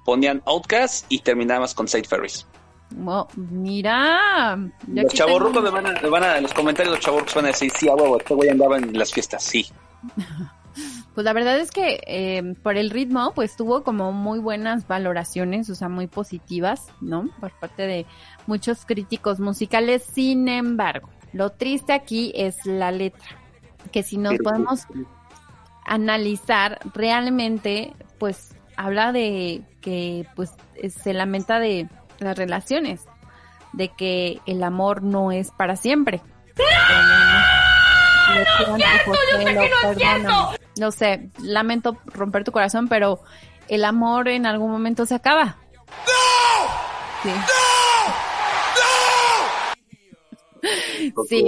[SPEAKER 2] ponían Outcast y terminabas con Say Ferris.
[SPEAKER 1] Mo- mira.
[SPEAKER 2] Los chavorrucos van, a, van a, en los comentarios los chavorrucos van a decir, sí, a huevo, este güey andaba en las fiestas, sí.
[SPEAKER 1] Pues la verdad es que eh, por el ritmo, pues tuvo como muy buenas valoraciones, o sea, muy positivas, ¿no? Por parte de muchos críticos musicales. Sin embargo, lo triste aquí es la letra, que si nos
[SPEAKER 2] Pero-
[SPEAKER 1] podemos analizar realmente, pues habla de que pues eh, se lamenta de las relaciones, de que el amor no es para siempre. Lo siento, José, lo perdono. Lo sé, lamento romper tu corazón, pero el amor en algún momento se acaba. Sí. Sí.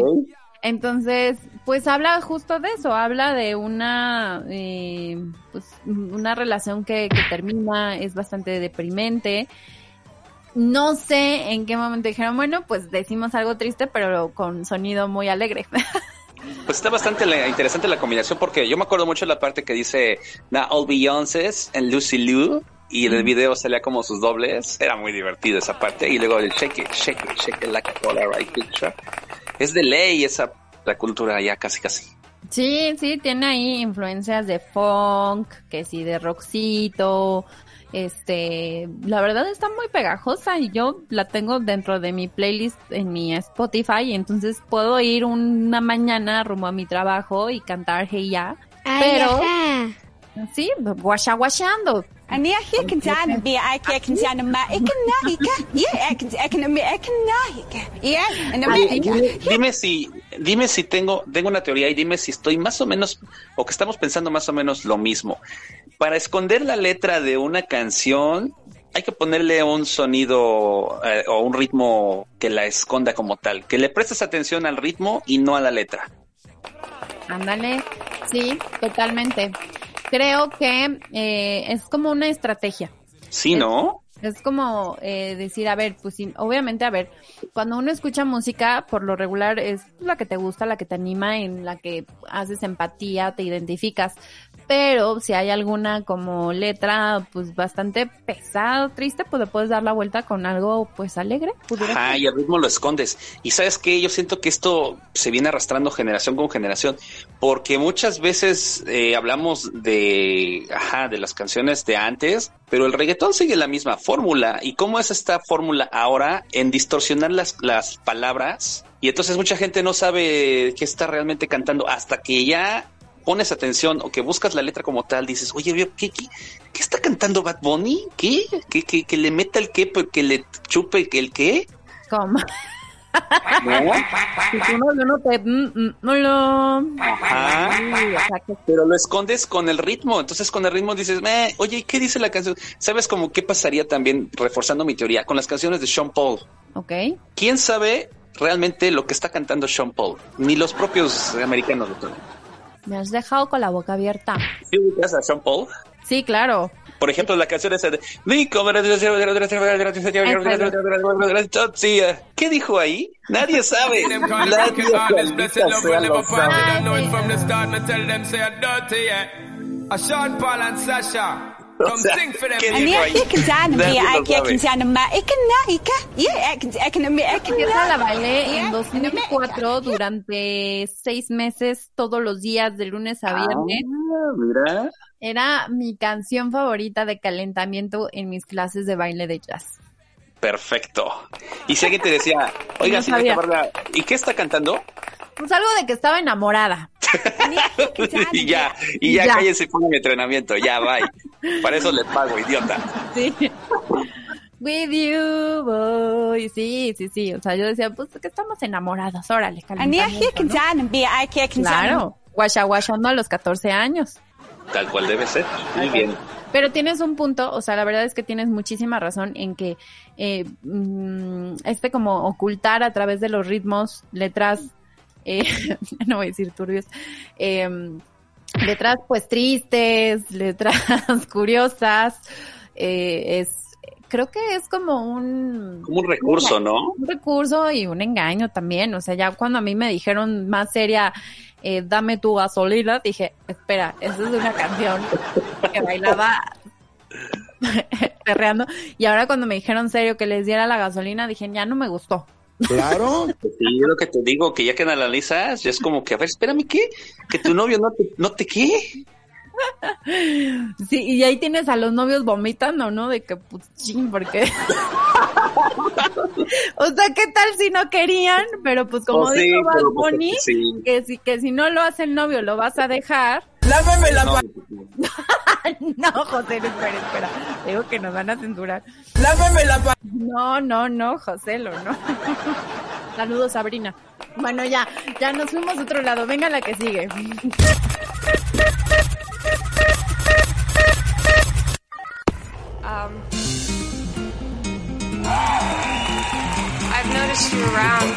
[SPEAKER 1] Entonces, pues habla justo de eso, habla de una, eh, pues, una relación que, que termina, es bastante deprimente. No sé en qué momento dijeron, bueno, pues decimos algo triste, pero con sonido muy alegre.
[SPEAKER 2] Pues está bastante la- interesante la combinación porque yo me acuerdo mucho de la parte que dice Now All Beyoncé's en Lucy Liu y en el video salía como sus dobles. Era muy divertido esa parte. Y luego el shake it, shake it, shake it like a Polaroid picture. Es de ley esa la cultura ya casi casi.
[SPEAKER 1] Sí, sí, tiene ahí influencias de funk, que sí, de rockcito. Este, la verdad está muy pegajosa y yo la tengo dentro de mi playlist en mi Spotify, y entonces puedo ir una mañana rumbo a mi trabajo y cantar Hey Ya, pero sí, guasha guashando.
[SPEAKER 2] Dime si, dime si tengo, tengo una teoría y dime si estoy más o menos, o que estamos pensando más o menos lo mismo. Para esconder la letra de una canción, hay que ponerle un sonido eh, o un ritmo que la esconda como tal, que le prestes atención al ritmo y no a la letra.
[SPEAKER 1] Ándale, sí, totalmente. Creo que eh, es como una estrategia.
[SPEAKER 2] Sí, ¿no?
[SPEAKER 1] Es como eh, decir, a ver, pues sí, obviamente, a ver, cuando uno escucha música, por lo regular es la que te gusta, la que te anima, en la que haces empatía, te identificas. Pero si hay alguna como letra, pues bastante pesada, triste, pues le puedes dar la vuelta con algo, pues alegre. ser.
[SPEAKER 2] y el ritmo lo escondes. Y sabes qué, yo siento que esto se viene arrastrando generación con generación, porque muchas veces eh, hablamos de, ajá, de las canciones de antes, pero el reggaetón sigue la misma fórmula. ¿Y cómo es esta fórmula ahora en distorsionar las, las palabras? Y entonces mucha gente no sabe qué está realmente cantando hasta que ya pones atención o que buscas la letra como tal, dices, oye, ¿qué, qué, qué está cantando Bad Bunny? ¿Qué? ¿Que, que, que le meta el qué, pues, que le chupe el qué?
[SPEAKER 1] ¿Cómo?
[SPEAKER 2] ¿No?
[SPEAKER 1] Si no te... mm, mm, no lo...
[SPEAKER 2] Ajá.
[SPEAKER 1] Sí, o sea, que
[SPEAKER 2] Pero lo escondes con el ritmo. Entonces, con el ritmo dices, "Meh, oye, ¿y ¿qué dice la canción? ¿Sabes como qué pasaría también, reforzando mi teoría, con las canciones de Sean Paul?
[SPEAKER 1] Ok.
[SPEAKER 2] ¿Quién sabe realmente lo que está cantando Sean Paul? Ni los propios americanos, doctor.
[SPEAKER 1] Me has dejado con la boca abierta.
[SPEAKER 2] ¿Sí ubicas a Sean Paul?
[SPEAKER 1] Sí, claro.
[SPEAKER 2] Por ejemplo, la canción esa de... ¿Qué dijo ahí? Nadie sabe. Nadie sabe.
[SPEAKER 6] Sean Paul and Sasha.
[SPEAKER 2] O sea, sabe.
[SPEAKER 1] Esa la bailé en 2004 durante seis meses, todos los días, de lunes a viernes.
[SPEAKER 2] Ah, mira.
[SPEAKER 1] Era mi canción favorita de calentamiento en mis clases de baile de jazz.
[SPEAKER 2] Perfecto. Y si alguien te decía, oiga,
[SPEAKER 1] No
[SPEAKER 2] señorita
[SPEAKER 1] sabía.
[SPEAKER 2] Bárbara, ¿y qué está cantando?
[SPEAKER 1] Pues algo de que estaba enamorada.
[SPEAKER 2] y ya, y ya,
[SPEAKER 1] Ya.
[SPEAKER 2] cállese y ponga mi entrenamiento, ya, bye. Para eso le pago, idiota.
[SPEAKER 1] Sí. With you, boy. Sí, sí, sí. O sea, yo decía, pues que estamos enamorados. Órale, calentamiento, ¿no? Claro. Guachaguachando a los 14 años.
[SPEAKER 2] Tal cual debe ser. Muy bien.
[SPEAKER 1] Pero tienes un punto, o sea, la verdad es que tienes muchísima razón en que eh, mm, este como ocultar a través de los ritmos, letras, eh, no voy a decir turbios, eh, letras pues tristes, letras curiosas, eh, es, creo que es como un,
[SPEAKER 2] Como un recurso, ¿no?
[SPEAKER 1] un recurso y un engaño también. O sea, ya cuando a mí me dijeron más seria, eh, dame tu gasolina, dije, espera, esa es una canción que bailaba perreando. Y ahora cuando me dijeron serio que les diera la gasolina, dije, ya no me gustó.
[SPEAKER 5] Claro.
[SPEAKER 2] Sí, yo lo que te digo, que ya que analizas, ya es como que, a ver, espérame, ¿qué? Que tu novio no te, no te qué.
[SPEAKER 1] Sí, y ahí tienes a los novios vomitando, ¿no? De que, pues, ching, porque... o sea, ¿qué tal si no querían? Pero pues como
[SPEAKER 2] Oh, sí,
[SPEAKER 1] dijo Bad
[SPEAKER 2] pues,
[SPEAKER 1] Bunny,
[SPEAKER 2] sí.
[SPEAKER 1] que si, que si no lo hace el novio, lo vas a dejar.
[SPEAKER 6] Lávame la
[SPEAKER 2] No,
[SPEAKER 1] no, José, no, espera, espera. Digo que nos van a censurar.
[SPEAKER 6] Lávame la
[SPEAKER 1] No, no, no, José, lo no. Saludos, Sabrina. Bueno, ya, ya nos fuimos a otro lado. Venga la que sigue.
[SPEAKER 8] Um, I've noticed you around.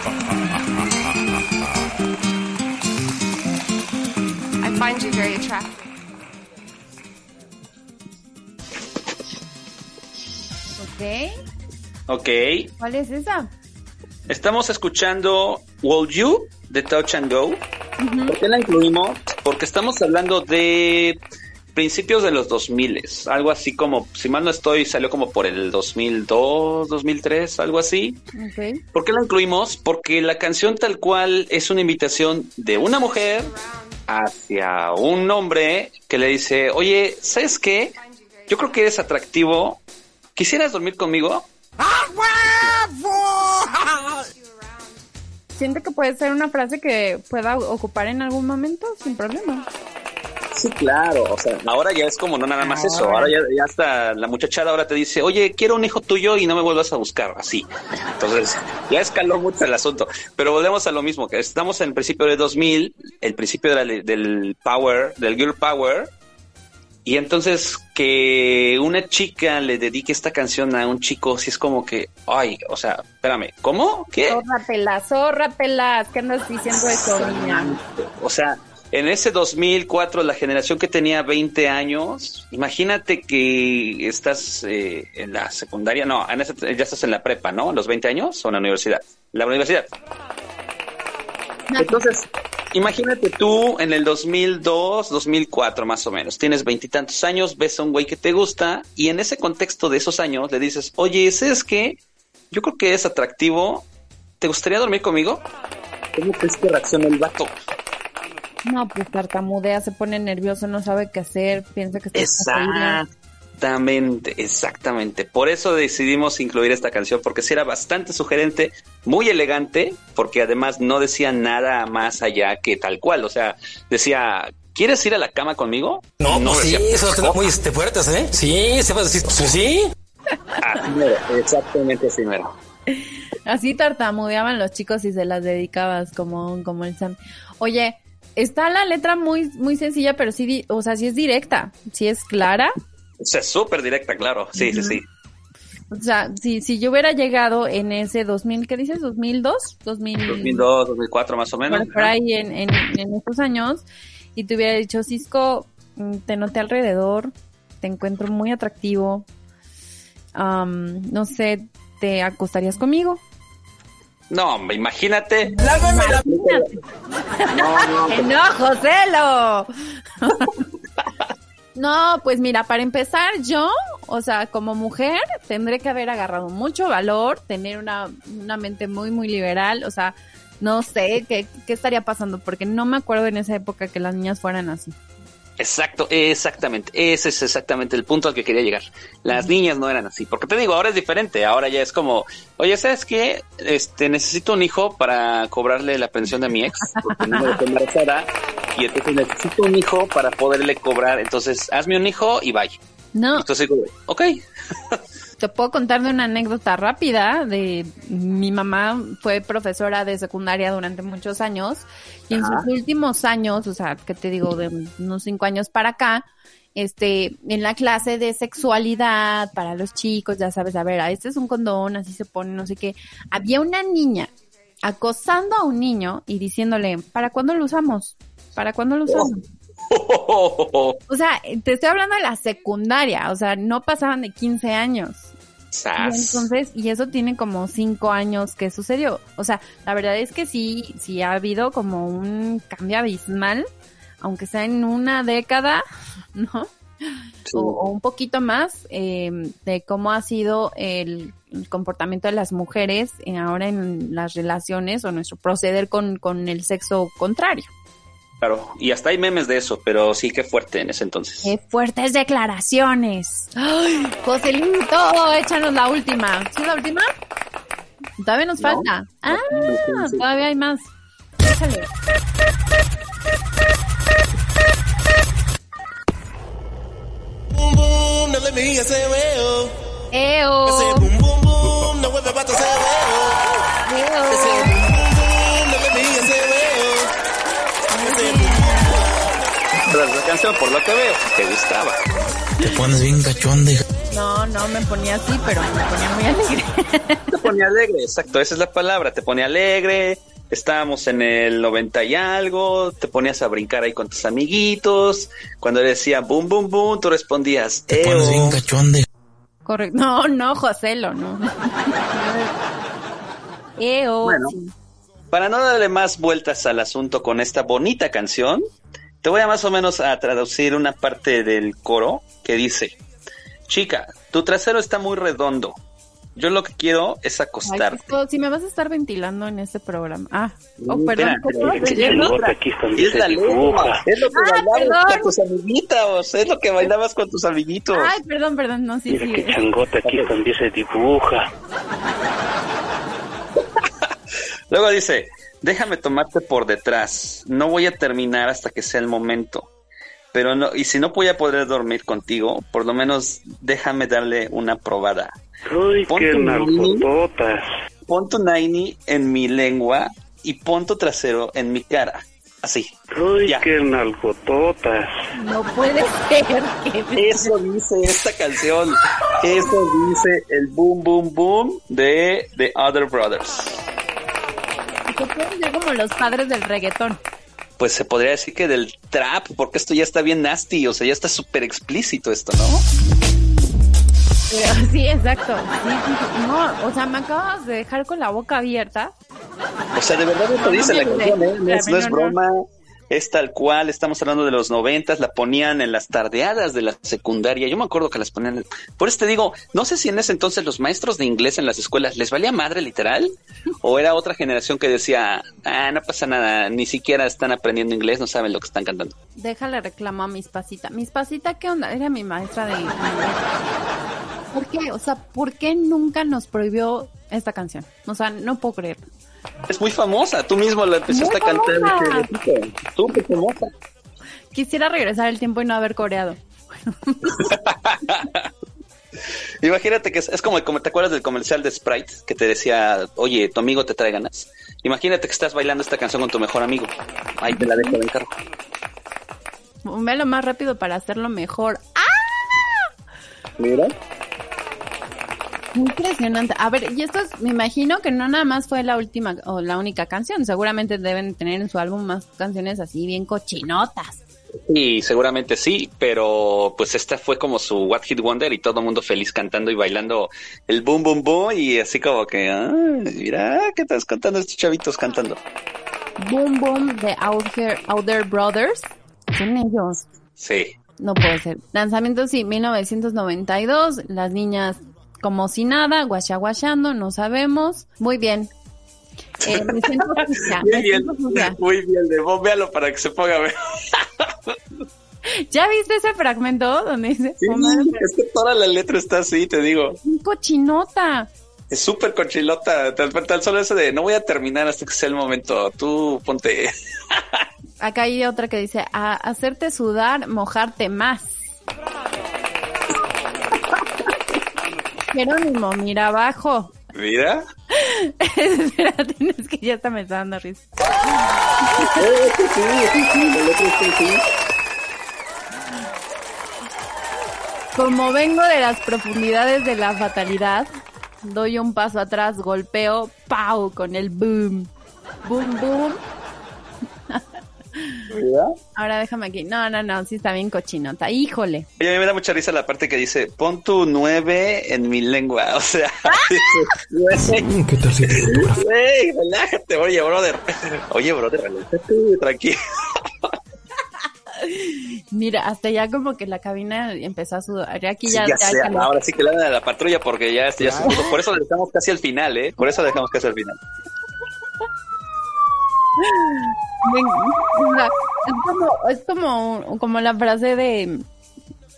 [SPEAKER 8] I find you very attractive.
[SPEAKER 1] Ok.
[SPEAKER 2] Ok,
[SPEAKER 1] ¿Cuál es esa?
[SPEAKER 2] estamos escuchando Will You de Touch and Go. ¿Por qué la incluimos? Porque estamos hablando de principios de los 2000, algo así como, si mal no estoy, salió como por el 2002, 2003, algo así.
[SPEAKER 1] Ok.
[SPEAKER 2] ¿Por qué la incluimos? Porque la canción tal cual es una invitación de una mujer hacia un hombre que le dice, oye, ¿sabes qué? Yo creo que eres atractivo. ¿Quisieras dormir conmigo?
[SPEAKER 1] Siento que puede ser una frase que pueda ocupar en algún momento sin problema.
[SPEAKER 2] Sí, claro. O sea, ahora ya es como no nada más eso. Ahora ya, ya hasta la muchachada ahora te dice, oye, quiero un hijo tuyo y no me vuelvas a buscar. Así. Entonces, ya escaló mucho el asunto. Pero volvemos a lo mismo, que estamos en el principio de 2000, el principio de la- del power, del girl power. Y entonces que una chica le dedique esta canción a un chico, sí es como que, ay, o sea, espérame, ¿cómo? ¿Qué?
[SPEAKER 1] Zórratelas, zórratelas. ¿Qué andas diciendo eso, niña?
[SPEAKER 2] O sea, en ese 2004, la generación que tenía 20 años, imagínate que estás eh, en la secundaria, no, en ese- ya estás en la prepa, ¿no? ¿A los 20 años o en la universidad? La universidad. Entonces, imagínate tú en el 2002, 2004 más o menos, tienes veintitantos años, ves a un güey que te gusta y en ese contexto de esos años le dices, oye, ¿sabes qué? Yo creo que es atractivo, ¿te gustaría dormir conmigo? ¿Cómo crees que reacciona el vato?
[SPEAKER 1] No, pues tartamudea, se pone nervioso, no sabe qué hacer, piensa que está.
[SPEAKER 2] Exactamente, exactamente. Por eso decidimos incluir esta canción, porque sí era bastante sugerente, muy elegante, porque además no decía nada más allá que tal cual. O sea, decía, ¿quieres ir a la cama conmigo?
[SPEAKER 9] No, no sí,
[SPEAKER 2] decía,
[SPEAKER 9] eso suena muy este, fuertes, ¿eh? Sí, se va a decir, sí.
[SPEAKER 2] Así mero, exactamente así mero.
[SPEAKER 1] Así tartamudeaban los chicos y se las dedicabas como, como el Sam. Oye, está la letra muy, muy sencilla, pero sí, o sea, sí es directa, sí es clara.
[SPEAKER 2] O sea, súper directa, claro. Sí, sí, sí.
[SPEAKER 1] O sea, si, si yo hubiera llegado en ese 2000, ¿qué dices? ¿2002? 2000,
[SPEAKER 2] 2002, 2004 más o menos.
[SPEAKER 1] por, ahí en, en, en estos años y te hubiera dicho, Cisco, mm, te noté alrededor, te encuentro muy atractivo, am, no sé, ¿te acostarías conmigo?
[SPEAKER 2] No, hombre, imagínate.
[SPEAKER 1] Imagínate.
[SPEAKER 2] No, no,
[SPEAKER 1] ¡Que no, Joselo! no, pues mira, para empezar, yo, o sea, como mujer, tendré que haber agarrado mucho valor, tener una, una mente muy, muy liberal, o sea, no sé qué, qué estaría pasando, porque no me acuerdo en esa época que las niñas fueran así.
[SPEAKER 2] Exacto, exactamente. Ese es exactamente el punto al que quería llegar. Las niñas no eran así. Porque te digo, ahora es diferente. Ahora ya es como, oye, ¿sabes qué? Este, necesito un hijo para cobrarle la pensión de mi ex, porque no me dejó embarazada. Y entonces necesito un hijo para poderle cobrar. Entonces, hazme un hijo y vaya.
[SPEAKER 1] No,
[SPEAKER 2] Entonces digo, ok.
[SPEAKER 1] Te puedo contar de una anécdota rápida de mi mamá fue profesora de secundaria durante muchos años y en sus últimos años, o sea, que te digo, de unos cinco años para acá, este, en la clase de sexualidad para los chicos, ya sabes, a ver, ah, este es un condón, así se pone, no sé qué, había una niña acosando a un niño y diciéndole, ¿para cuándo lo usamos? ¿Para cuándo lo usamos? O sea, te estoy hablando de la secundaria, o sea, no pasaban de 15 años. Y entonces, y eso tiene como cinco años que sucedió. O sea, la verdad es que sí, sí ha habido como un cambio abismal, aunque sea en una década, ¿no? O, o un poquito más eh, de cómo ha sido el, el comportamiento de las mujeres eh, ahora en las relaciones o nuestro proceder con, con el sexo contrario.
[SPEAKER 2] Claro, y hasta hay memes de eso, pero sí que fuerte en ese entonces.
[SPEAKER 1] ¡Qué fuertes declaraciones! ¡Ay, Joselito! Échanos la última. ¿Sí la última? Todavía nos
[SPEAKER 2] No.
[SPEAKER 1] falta. Ah,
[SPEAKER 2] sí.
[SPEAKER 1] todavía hay más. Échale.
[SPEAKER 9] Boom, boom,
[SPEAKER 2] La canción, por lo que veo, te gustaba.
[SPEAKER 9] Te pones bien cachonde.
[SPEAKER 1] No, no me ponía así, pero me ponía muy alegre.
[SPEAKER 2] Te ponía alegre, exacto, esa es la palabra, te ponía alegre, estábamos en el 90 y algo, te ponías a brincar ahí con tus amiguitos, cuando decía boom, boom, boom, tú respondías,
[SPEAKER 9] Te pones bien
[SPEAKER 2] "Eo".
[SPEAKER 9] cachonde.
[SPEAKER 1] Correcto. No, no, Joselo, no. ¡Eo!
[SPEAKER 2] Bueno. Para no darle más vueltas al asunto con esta bonita canción, te voy a más o menos a traducir una parte del coro que dice, chica, tu trasero está muy redondo, yo lo que quiero es
[SPEAKER 1] Ay,
[SPEAKER 2] acostarte.
[SPEAKER 1] Cisco, si me vas a estar ventilando en este programa. Ah, oh, perdón. ¿qué
[SPEAKER 2] es la lengua, es lo que
[SPEAKER 1] Ah,
[SPEAKER 2] bailabas
[SPEAKER 1] perdón.
[SPEAKER 2] con tus amiguitos, es lo que bailabas con tus amiguitos.
[SPEAKER 1] Ay, perdón, perdón, no, sí, sí.
[SPEAKER 10] Changota aquí también se dibuja.
[SPEAKER 2] Luego dice, déjame tomarte por detrás, no voy a terminar hasta que sea el momento. Pero no, y si no voy a poder dormir contigo, por lo menos déjame darle una probada.
[SPEAKER 10] Uy,
[SPEAKER 2] Pon
[SPEAKER 10] qué
[SPEAKER 2] tu pon naini en mi lengua y pon tu trasero en mi cara. Así.
[SPEAKER 10] Uy,
[SPEAKER 2] Ya.
[SPEAKER 10] qué.
[SPEAKER 1] No puede ser que...
[SPEAKER 2] Eso dice esta canción. Eso dice el boom, boom, boom de The Other Brothers.
[SPEAKER 1] Se pueden ser como los padres del reggaetón.
[SPEAKER 2] Pues se podría decir que del trap, porque esto ya está bien nasty, o sea, ya está súper explícito esto, ¿no?
[SPEAKER 1] Pero, sí, exacto. Sí, sí, sí. No, o sea, me acabas de dejar con la boca abierta.
[SPEAKER 2] O sea, de verdad esto dice la
[SPEAKER 1] no,
[SPEAKER 2] canción, ¿eh? No es, no es
[SPEAKER 1] no, no.
[SPEAKER 2] broma, es tal cual, estamos hablando de los noventas, la ponían en las tardeadas de la secundaria, yo me acuerdo que las ponían, por eso te digo, no sé si en ese entonces los maestros de inglés en las escuelas les valía madre literal, o era otra generación que decía, ah, no pasa nada, ni siquiera están aprendiendo inglés, no saben lo que están cantando.
[SPEAKER 1] Déjale reclamo a Miss Pasita. Miss Pasita, ¿qué onda? Era mi maestra de... ¿Por qué? O sea, ¿por qué nunca nos prohibió esta canción? O sea, no puedo creerlo.
[SPEAKER 2] Es muy famosa, tú mismo la empezaste
[SPEAKER 1] Muy
[SPEAKER 2] a cantar. Súper famosa.
[SPEAKER 1] quisiera regresar el tiempo y no haber coreado.
[SPEAKER 2] Imagínate que es, es como, como te acuerdas del comercial de Sprite que te decía, oye, tu amigo te trae ganas. Imagínate que estás bailando esta canción con tu mejor amigo. Ahí te la dejo en el carro.
[SPEAKER 1] Ve lo más rápido para hacerlo mejor. ¡Ah!
[SPEAKER 2] Mira.
[SPEAKER 1] Impresionante. A ver, y esto es, me imagino que no nada más fue la última o la única canción. Seguramente deben tener en su álbum más canciones así bien cochinotas.
[SPEAKER 2] Y seguramente sí, pero pues esta fue como su What Hit Wonder y todo el mundo feliz cantando y bailando el boom boom boom y así como que, ah, mira, ¿qué estás cantando estos chavitos cantando?
[SPEAKER 1] Boom Boom de Out Here, Out There Brothers. Son ellos.
[SPEAKER 2] Sí.
[SPEAKER 1] No puede ser. Lanzamiento sí, 1992. Las niñas como si nada, guachaguachando, no sabemos. Muy bien. Eh, me siento sucia,
[SPEAKER 2] Muy bien, muy bien, de vos véalo para que se ponga a ver.
[SPEAKER 1] ¿Ya viste ese fragmento donde dice
[SPEAKER 2] Sí, es que toda la letra está así, te digo.
[SPEAKER 1] un cochinota?
[SPEAKER 2] Es súper cochilota. Tan, tan solo eso de no voy a terminar hasta que sea el momento. Tú ponte.
[SPEAKER 1] Acá hay otra que dice a hacerte sudar, mojarte más. Jerónimo, mira abajo.
[SPEAKER 2] Mira.
[SPEAKER 1] Espérate, es que ya está me está dando risa. Como vengo de las profundidades de la fatalidad, doy un paso atrás, golpeo, pau, con el boom. Boom, boom. Ahora déjame aquí. No, no, no, sí está bien cochinota. Híjole.
[SPEAKER 2] Oye, a mí me da mucha risa la parte que dice, pon tu nueve en mi lengua. O sea, dices, güey,
[SPEAKER 11] ¿Qué tal si te digo?
[SPEAKER 2] güey, relájate, oye, brother. Oye, brother, relájate, tranquilo.
[SPEAKER 1] Mira, hasta ya como que la cabina empezó a sudar. Ya Aquí
[SPEAKER 2] Sí,
[SPEAKER 1] ya,
[SPEAKER 2] ya
[SPEAKER 1] ya
[SPEAKER 2] ahora sí que le dan a la patrulla porque ya, ya se puso. Por eso le dejamos casi al final, ¿eh? Por eso dejamos casi al final.
[SPEAKER 1] Es como, es como, como la frase de,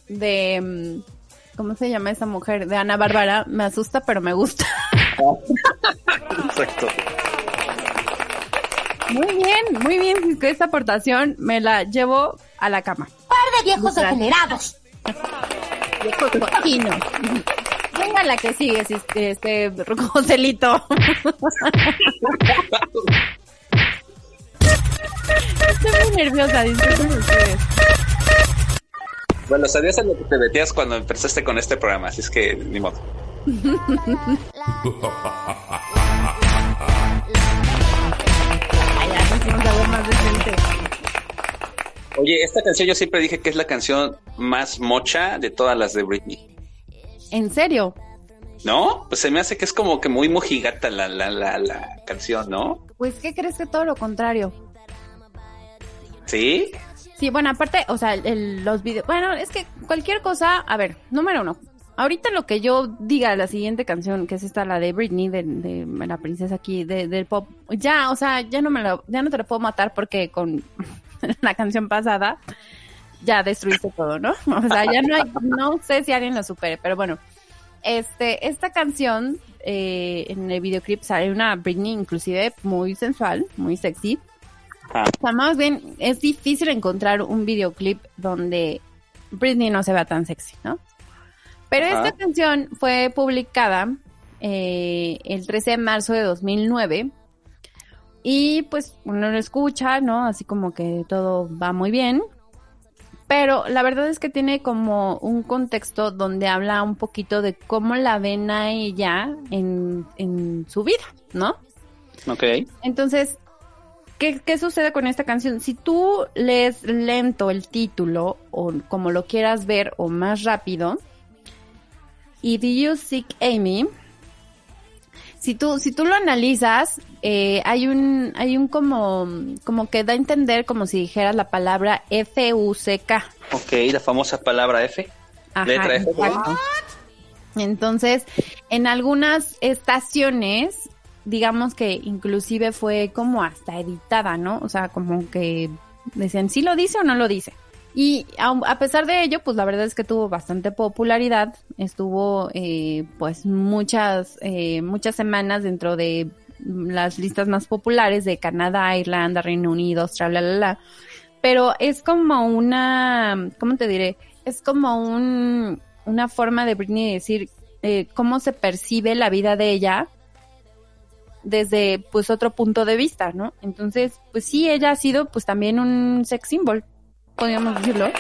[SPEAKER 1] de, mm, ¿cómo se llama esa mujer? De Ana Bárbara, me asusta pero me gusta.
[SPEAKER 2] Exacto.
[SPEAKER 1] Muy bien, muy bien, Cisco, esta aportación me la llevo a la cama.
[SPEAKER 12] Par de viejos
[SPEAKER 1] Literal.
[SPEAKER 12] acelerados.
[SPEAKER 1] Viejos cochinos. Venga la que sigue, Cis- este, Joselito. Estoy muy nerviosa, disculpen ustedes.
[SPEAKER 2] Bueno, sabías en lo que te metías cuando empezaste con este programa, así es que ni modo. Oye, esta canción yo siempre dije que es la canción más mocha de todas las de Britney.
[SPEAKER 1] ¿En serio?
[SPEAKER 2] ¿No? Pues se me hace que es como que muy mojigata la, la, la, la canción, ¿no?
[SPEAKER 1] Pues, ¿qué crees que todo lo contrario?
[SPEAKER 2] ¿Sí?
[SPEAKER 1] Sí, bueno, aparte, o sea, el- los videos, bueno, es que cualquier cosa, a ver, número uno, ahorita lo que yo diga la siguiente canción, que es esta, la de Britney, de, la princesa aquí, de- del pop, ya, o sea, ya no me lo, ya no te lo puedo matar porque con la canción pasada ya destruiste todo, ¿no? O sea, ya no hay, no sé si alguien lo supere, pero bueno, este, esta canción, eh, en el videoclip sale una Britney inclusive muy sensual, muy sexy, o sea, más bien es difícil encontrar un videoclip donde Britney no se vea tan sexy, ¿no? Pero
[SPEAKER 2] Ajá.
[SPEAKER 1] esta canción fue publicada eh, el 13 de marzo de 2009 y pues uno lo escucha, ¿no? Así como que todo va muy bien. Pero la verdad es que tiene como un contexto donde habla un poquito de cómo la ven a ella en, en su vida, ¿no?
[SPEAKER 2] ok.
[SPEAKER 1] Entonces, ¿qué, ¿qué sucede con esta canción? Si tú lees lento el título, o como lo quieras ver, o más rápido, y Do You Seek Amy, si tú, si tú lo analizas, eh, hay un, hay un como, como que da a entender como si dijeras la palabra F-U-C-K.
[SPEAKER 2] Ok, la famosa palabra F.
[SPEAKER 1] Ajá,
[SPEAKER 2] Letra F.
[SPEAKER 1] Entonces, en algunas estaciones, digamos que inclusive fue como hasta editada, ¿no? O sea, como que decían, ¿sí lo dice o no lo dice? Y a pesar de ello, pues la verdad es que tuvo bastante popularidad. Estuvo, eh, pues, muchas, eh, muchas semanas dentro de las listas más populares de Canadá, Irlanda, Reino Unido, Australia, la, la, pero es como una, ¿cómo te diré? Es como un, una forma de Britney de decir eh, cómo se percibe la vida de ella desde pues otro punto de vista, ¿no? Entonces, pues sí, ella ha sido pues también un sex symbol, podríamos decirlo.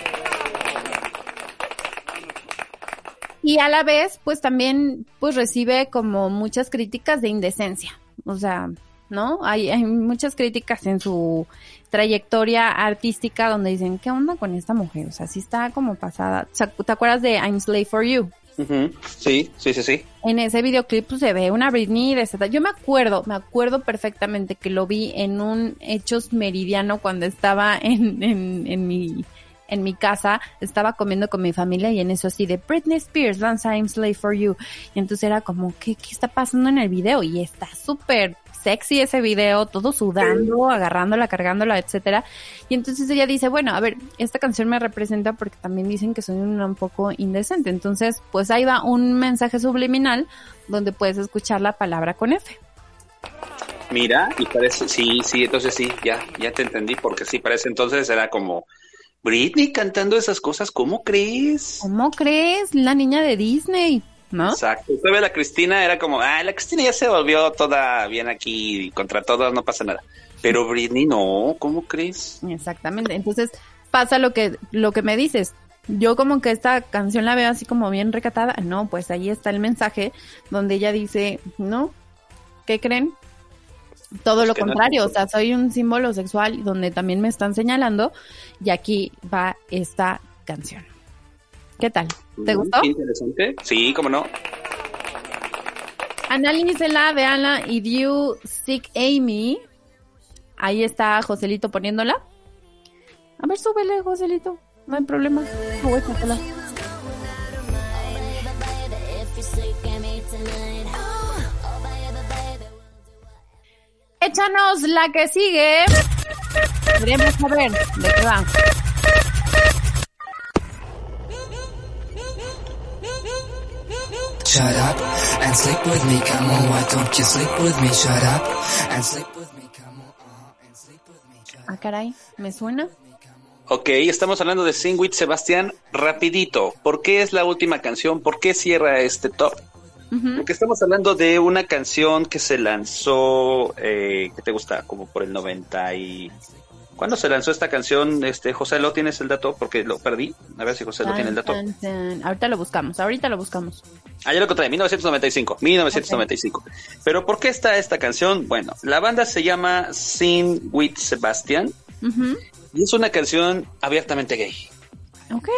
[SPEAKER 1] Y a la vez, pues también pues recibe como muchas críticas de indecencia. O sea, ¿no? Hay, hay muchas críticas en su trayectoria artística donde dicen, ¿qué onda con esta mujer? O sea, sí está como pasada. ¿te acuerdas de I'm Slave for You?
[SPEAKER 2] Ujú. Sí, sí, sí, sí.
[SPEAKER 1] En ese videoclip pues, se ve una Britney de esa- Yo me acuerdo, me acuerdo perfectamente que lo vi en un Hechos Meridiano cuando estaba en, en, en mi en mi casa, estaba comiendo con mi familia y en eso así de Britney Spears lanza I'm Slave for You. Y entonces era como, ¿qué, qué está pasando en el video? Y está súper sexy ese video, todo sudando, agarrándola, cargándola, etcétera. Y entonces ella dice, bueno, a ver, esta canción me representa porque también dicen que soy una un poco indecente. Entonces, pues ahí va un mensaje subliminal donde puedes escuchar la palabra con F.
[SPEAKER 2] Mira, y parece, sí, sí, entonces sí, ya, ya te entendí, porque sí, parece entonces era como Britney cantando esas cosas, ¿cómo crees?
[SPEAKER 1] ¿Cómo crees? La niña de Disney, ¿no?
[SPEAKER 2] Exacto. Usted ve la Cristina, era como, ah, la Cristina ya se volvió toda bien aquí, y contra todas no pasa nada. Pero Britney no, ¿cómo crees?
[SPEAKER 1] Exactamente. Entonces pasa lo que, lo que me dices. Yo como que esta canción la veo así como bien recatada. No, pues ahí está el mensaje donde ella dice, no, ¿qué creen? Todo lo
[SPEAKER 2] no
[SPEAKER 1] contrario, o sea, soy un símbolo sexual donde también me están señalando y aquí va esta canción. ¿Qué tal? ¿Te gustó?
[SPEAKER 2] Interesante. Sí, cómo no.
[SPEAKER 1] Analícela, véanla y view Sick Amy. Ahí está Joselito poniéndola. A ver, súbele, Joselito. No hay problema. No voy a sacarla. Échanos la que sigue. Queremos saber de qué va.
[SPEAKER 12] Shut up and sleep with me, come on, why don't you sleep with me? Shut up and sleep with me, come on, uh, and sleep with me.
[SPEAKER 1] Ah, caray, ¿me suena?
[SPEAKER 2] Ok, estamos hablando de Sing with Sebastián rapidito. ¿Por qué es la última canción? ¿Por qué cierra este top? Porque estamos hablando de una canción que se lanzó, eh, ¿qué te gusta? Como por el 90 y... ¿Cuándo se lanzó esta canción? Este, José, ¿lo tienes el dato? Porque lo perdí. A ver si José lo tiene el dato.
[SPEAKER 1] Tan, tan. Ahorita lo buscamos, ahorita lo buscamos.
[SPEAKER 2] Ah, ya lo encontré, 1995, 1995. Pero ¿por qué está esta canción? Bueno, la banda se llama Sing with Sebastian y es una canción abiertamente gay.
[SPEAKER 1] Ok.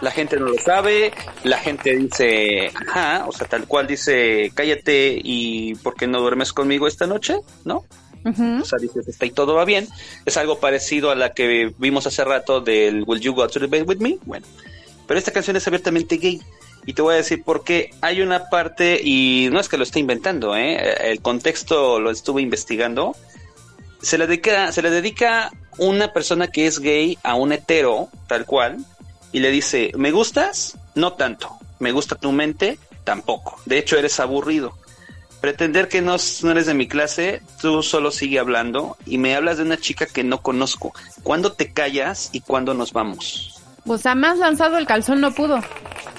[SPEAKER 2] La gente no lo sabe, la gente dice, ajá, o sea, tal cual dice, cállate y ¿por qué no duermes conmigo esta noche? ¿No? O sea, dices, está y todo va bien. Es algo parecido a la que vimos hace rato del Will You Go to the Bed With Me? Bueno, pero esta canción es abiertamente gay. Y te voy a decir por qué. Hay una parte, y no es que lo esté inventando, ¿eh? el contexto lo estuve investigando. Se le dedica, se le dedica una persona que es gay a un hetero, tal cual, y le dice, ¿me gustas? No tanto. ¿Me gusta tu mente? Tampoco. De hecho, eres aburrido. Pretender que no, no eres de mi clase, tú solo sigue hablando y me hablas de una chica que no conozco. ¿Cuándo te callas y cuándo nos vamos?
[SPEAKER 1] O sea, más lanzado el calzón no pudo.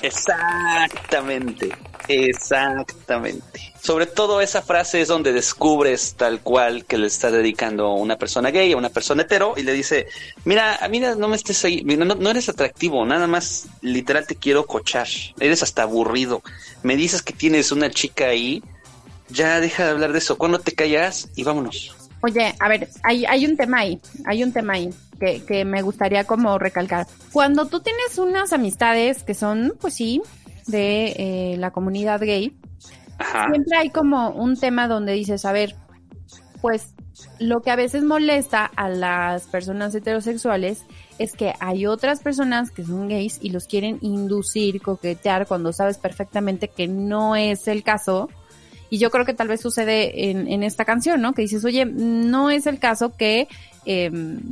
[SPEAKER 2] Exactamente, exactamente. Sobre todo esa frase es donde descubres tal cual que le está dedicando una persona gay a una persona hetero y le dice, mira, a mí no me estés ahí, mira, no, no eres atractivo, nada más literal te quiero cochar, eres hasta aburrido. Me dices que tienes una chica ahí, ya deja de hablar de eso, ¿cuándo te callas? Y vámonos.
[SPEAKER 1] Oye, a ver, hay, hay un tema ahí, hay un tema ahí que, que me gustaría como recalcar. Cuando tú tienes unas amistades que son, pues sí, de eh, la comunidad gay,
[SPEAKER 2] Ajá.
[SPEAKER 1] siempre hay como un tema donde dices, a ver, pues lo que a veces molesta a las personas heterosexuales es que hay otras personas que son gays y los quieren inducir, coquetear cuando sabes perfectamente que no es el caso. Y yo creo que tal vez sucede en, en esta canción, ¿no? Que dices, oye, no es el caso que eh,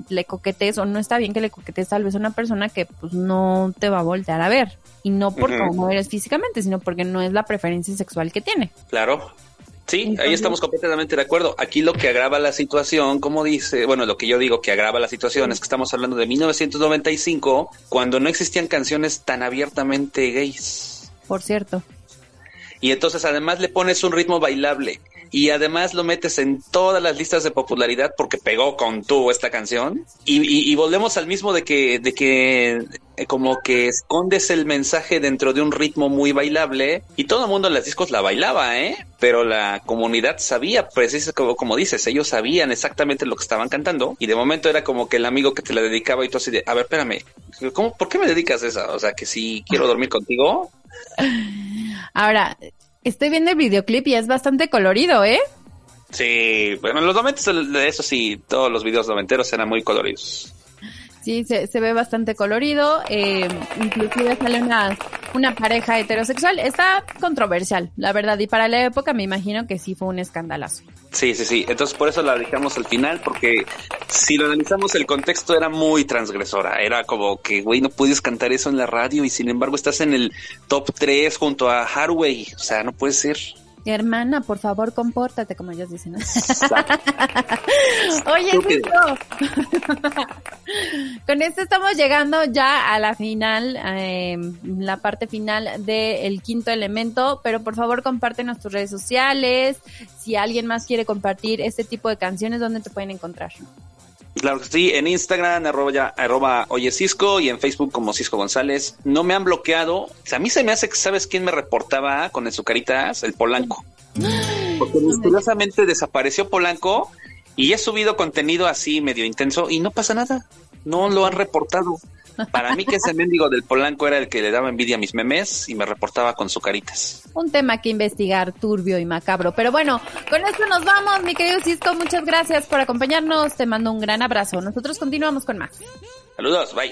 [SPEAKER 1] le coquetes o no está bien que le coquetes tal vez a una persona que pues no te va a voltear a ver. Y no por
[SPEAKER 2] Ujú.
[SPEAKER 1] cómo eres físicamente, sino porque no es la preferencia sexual que tiene.
[SPEAKER 2] Claro. Sí, ahí estamos completamente de acuerdo. Aquí lo que agrava la situación, como dice, bueno, lo que yo digo que agrava la situación es que estamos hablando de 1995, cuando no existían canciones tan abiertamente gays.
[SPEAKER 1] Por cierto.
[SPEAKER 2] Y entonces además le pones un ritmo bailable y además lo metes en todas las listas de popularidad porque pegó con tú esta canción y, y, volvemos al mismo de que de que eh, como que escondes el mensaje dentro de un ritmo muy bailable y todo el mundo en las discos la bailaba, ¿eh? Pero la comunidad sabía, precisamente como, como dices, ellos sabían exactamente lo que estaban cantando y de momento era como que el amigo que te la dedicaba y tú así de, a ver, espérame, ¿cómo, ¿por qué me dedicas esa? O sea, que si quiero dormir contigo.
[SPEAKER 1] Ahora, Estoy viendo el videoclip y es bastante colorido, ¿eh?
[SPEAKER 2] Sí, bueno, los momentos de eso sí, todos los videos noventeros eran muy coloridos.
[SPEAKER 1] Sí, se, ve bastante colorido. Eh, inclusive sale una, pareja heterosexual. Está controversial, la verdad. Y para la época me imagino que sí fue un escandalazo.
[SPEAKER 2] Sí, sí, sí. Entonces por eso la dejamos al final, porque si lo analizamos, el contexto era muy transgresora. Era como que, güey, no puedes cantar eso en la radio y sin embargo estás en el top 3 junto a Harway. O sea, no puede ser.
[SPEAKER 1] Hermana, por favor, compórtate, como ellos dicen. Oye, Con esto estamos llegando ya a la final, eh, la parte final del quinto elemento, pero por favor compártenos tus redes sociales. Si alguien más quiere compartir este tipo de canciones, ¿dónde te pueden encontrar?
[SPEAKER 2] Claro que sí, en Instagram, arroba, arroba oye Cisco y en Facebook como Cisco González. No me han bloqueado. a mí se me hace que sabes quién me reportaba con el sucaritas, el Polanco. Porque misteriosamente desapareció Polanco y he subido contenido así medio intenso y no pasa nada. No lo han reportado. Para mí que ese mendigo del Polanco era el que le daba envidia a mis memes y me reportaba con su caritas.
[SPEAKER 1] Un tema que investigar turbio y macabro. Pero bueno, con esto nos vamos, mi querido Cisco. Muchas gracias por acompañarnos. Te mando un gran abrazo. Nosotros continuamos con más.
[SPEAKER 2] Saludos, bye.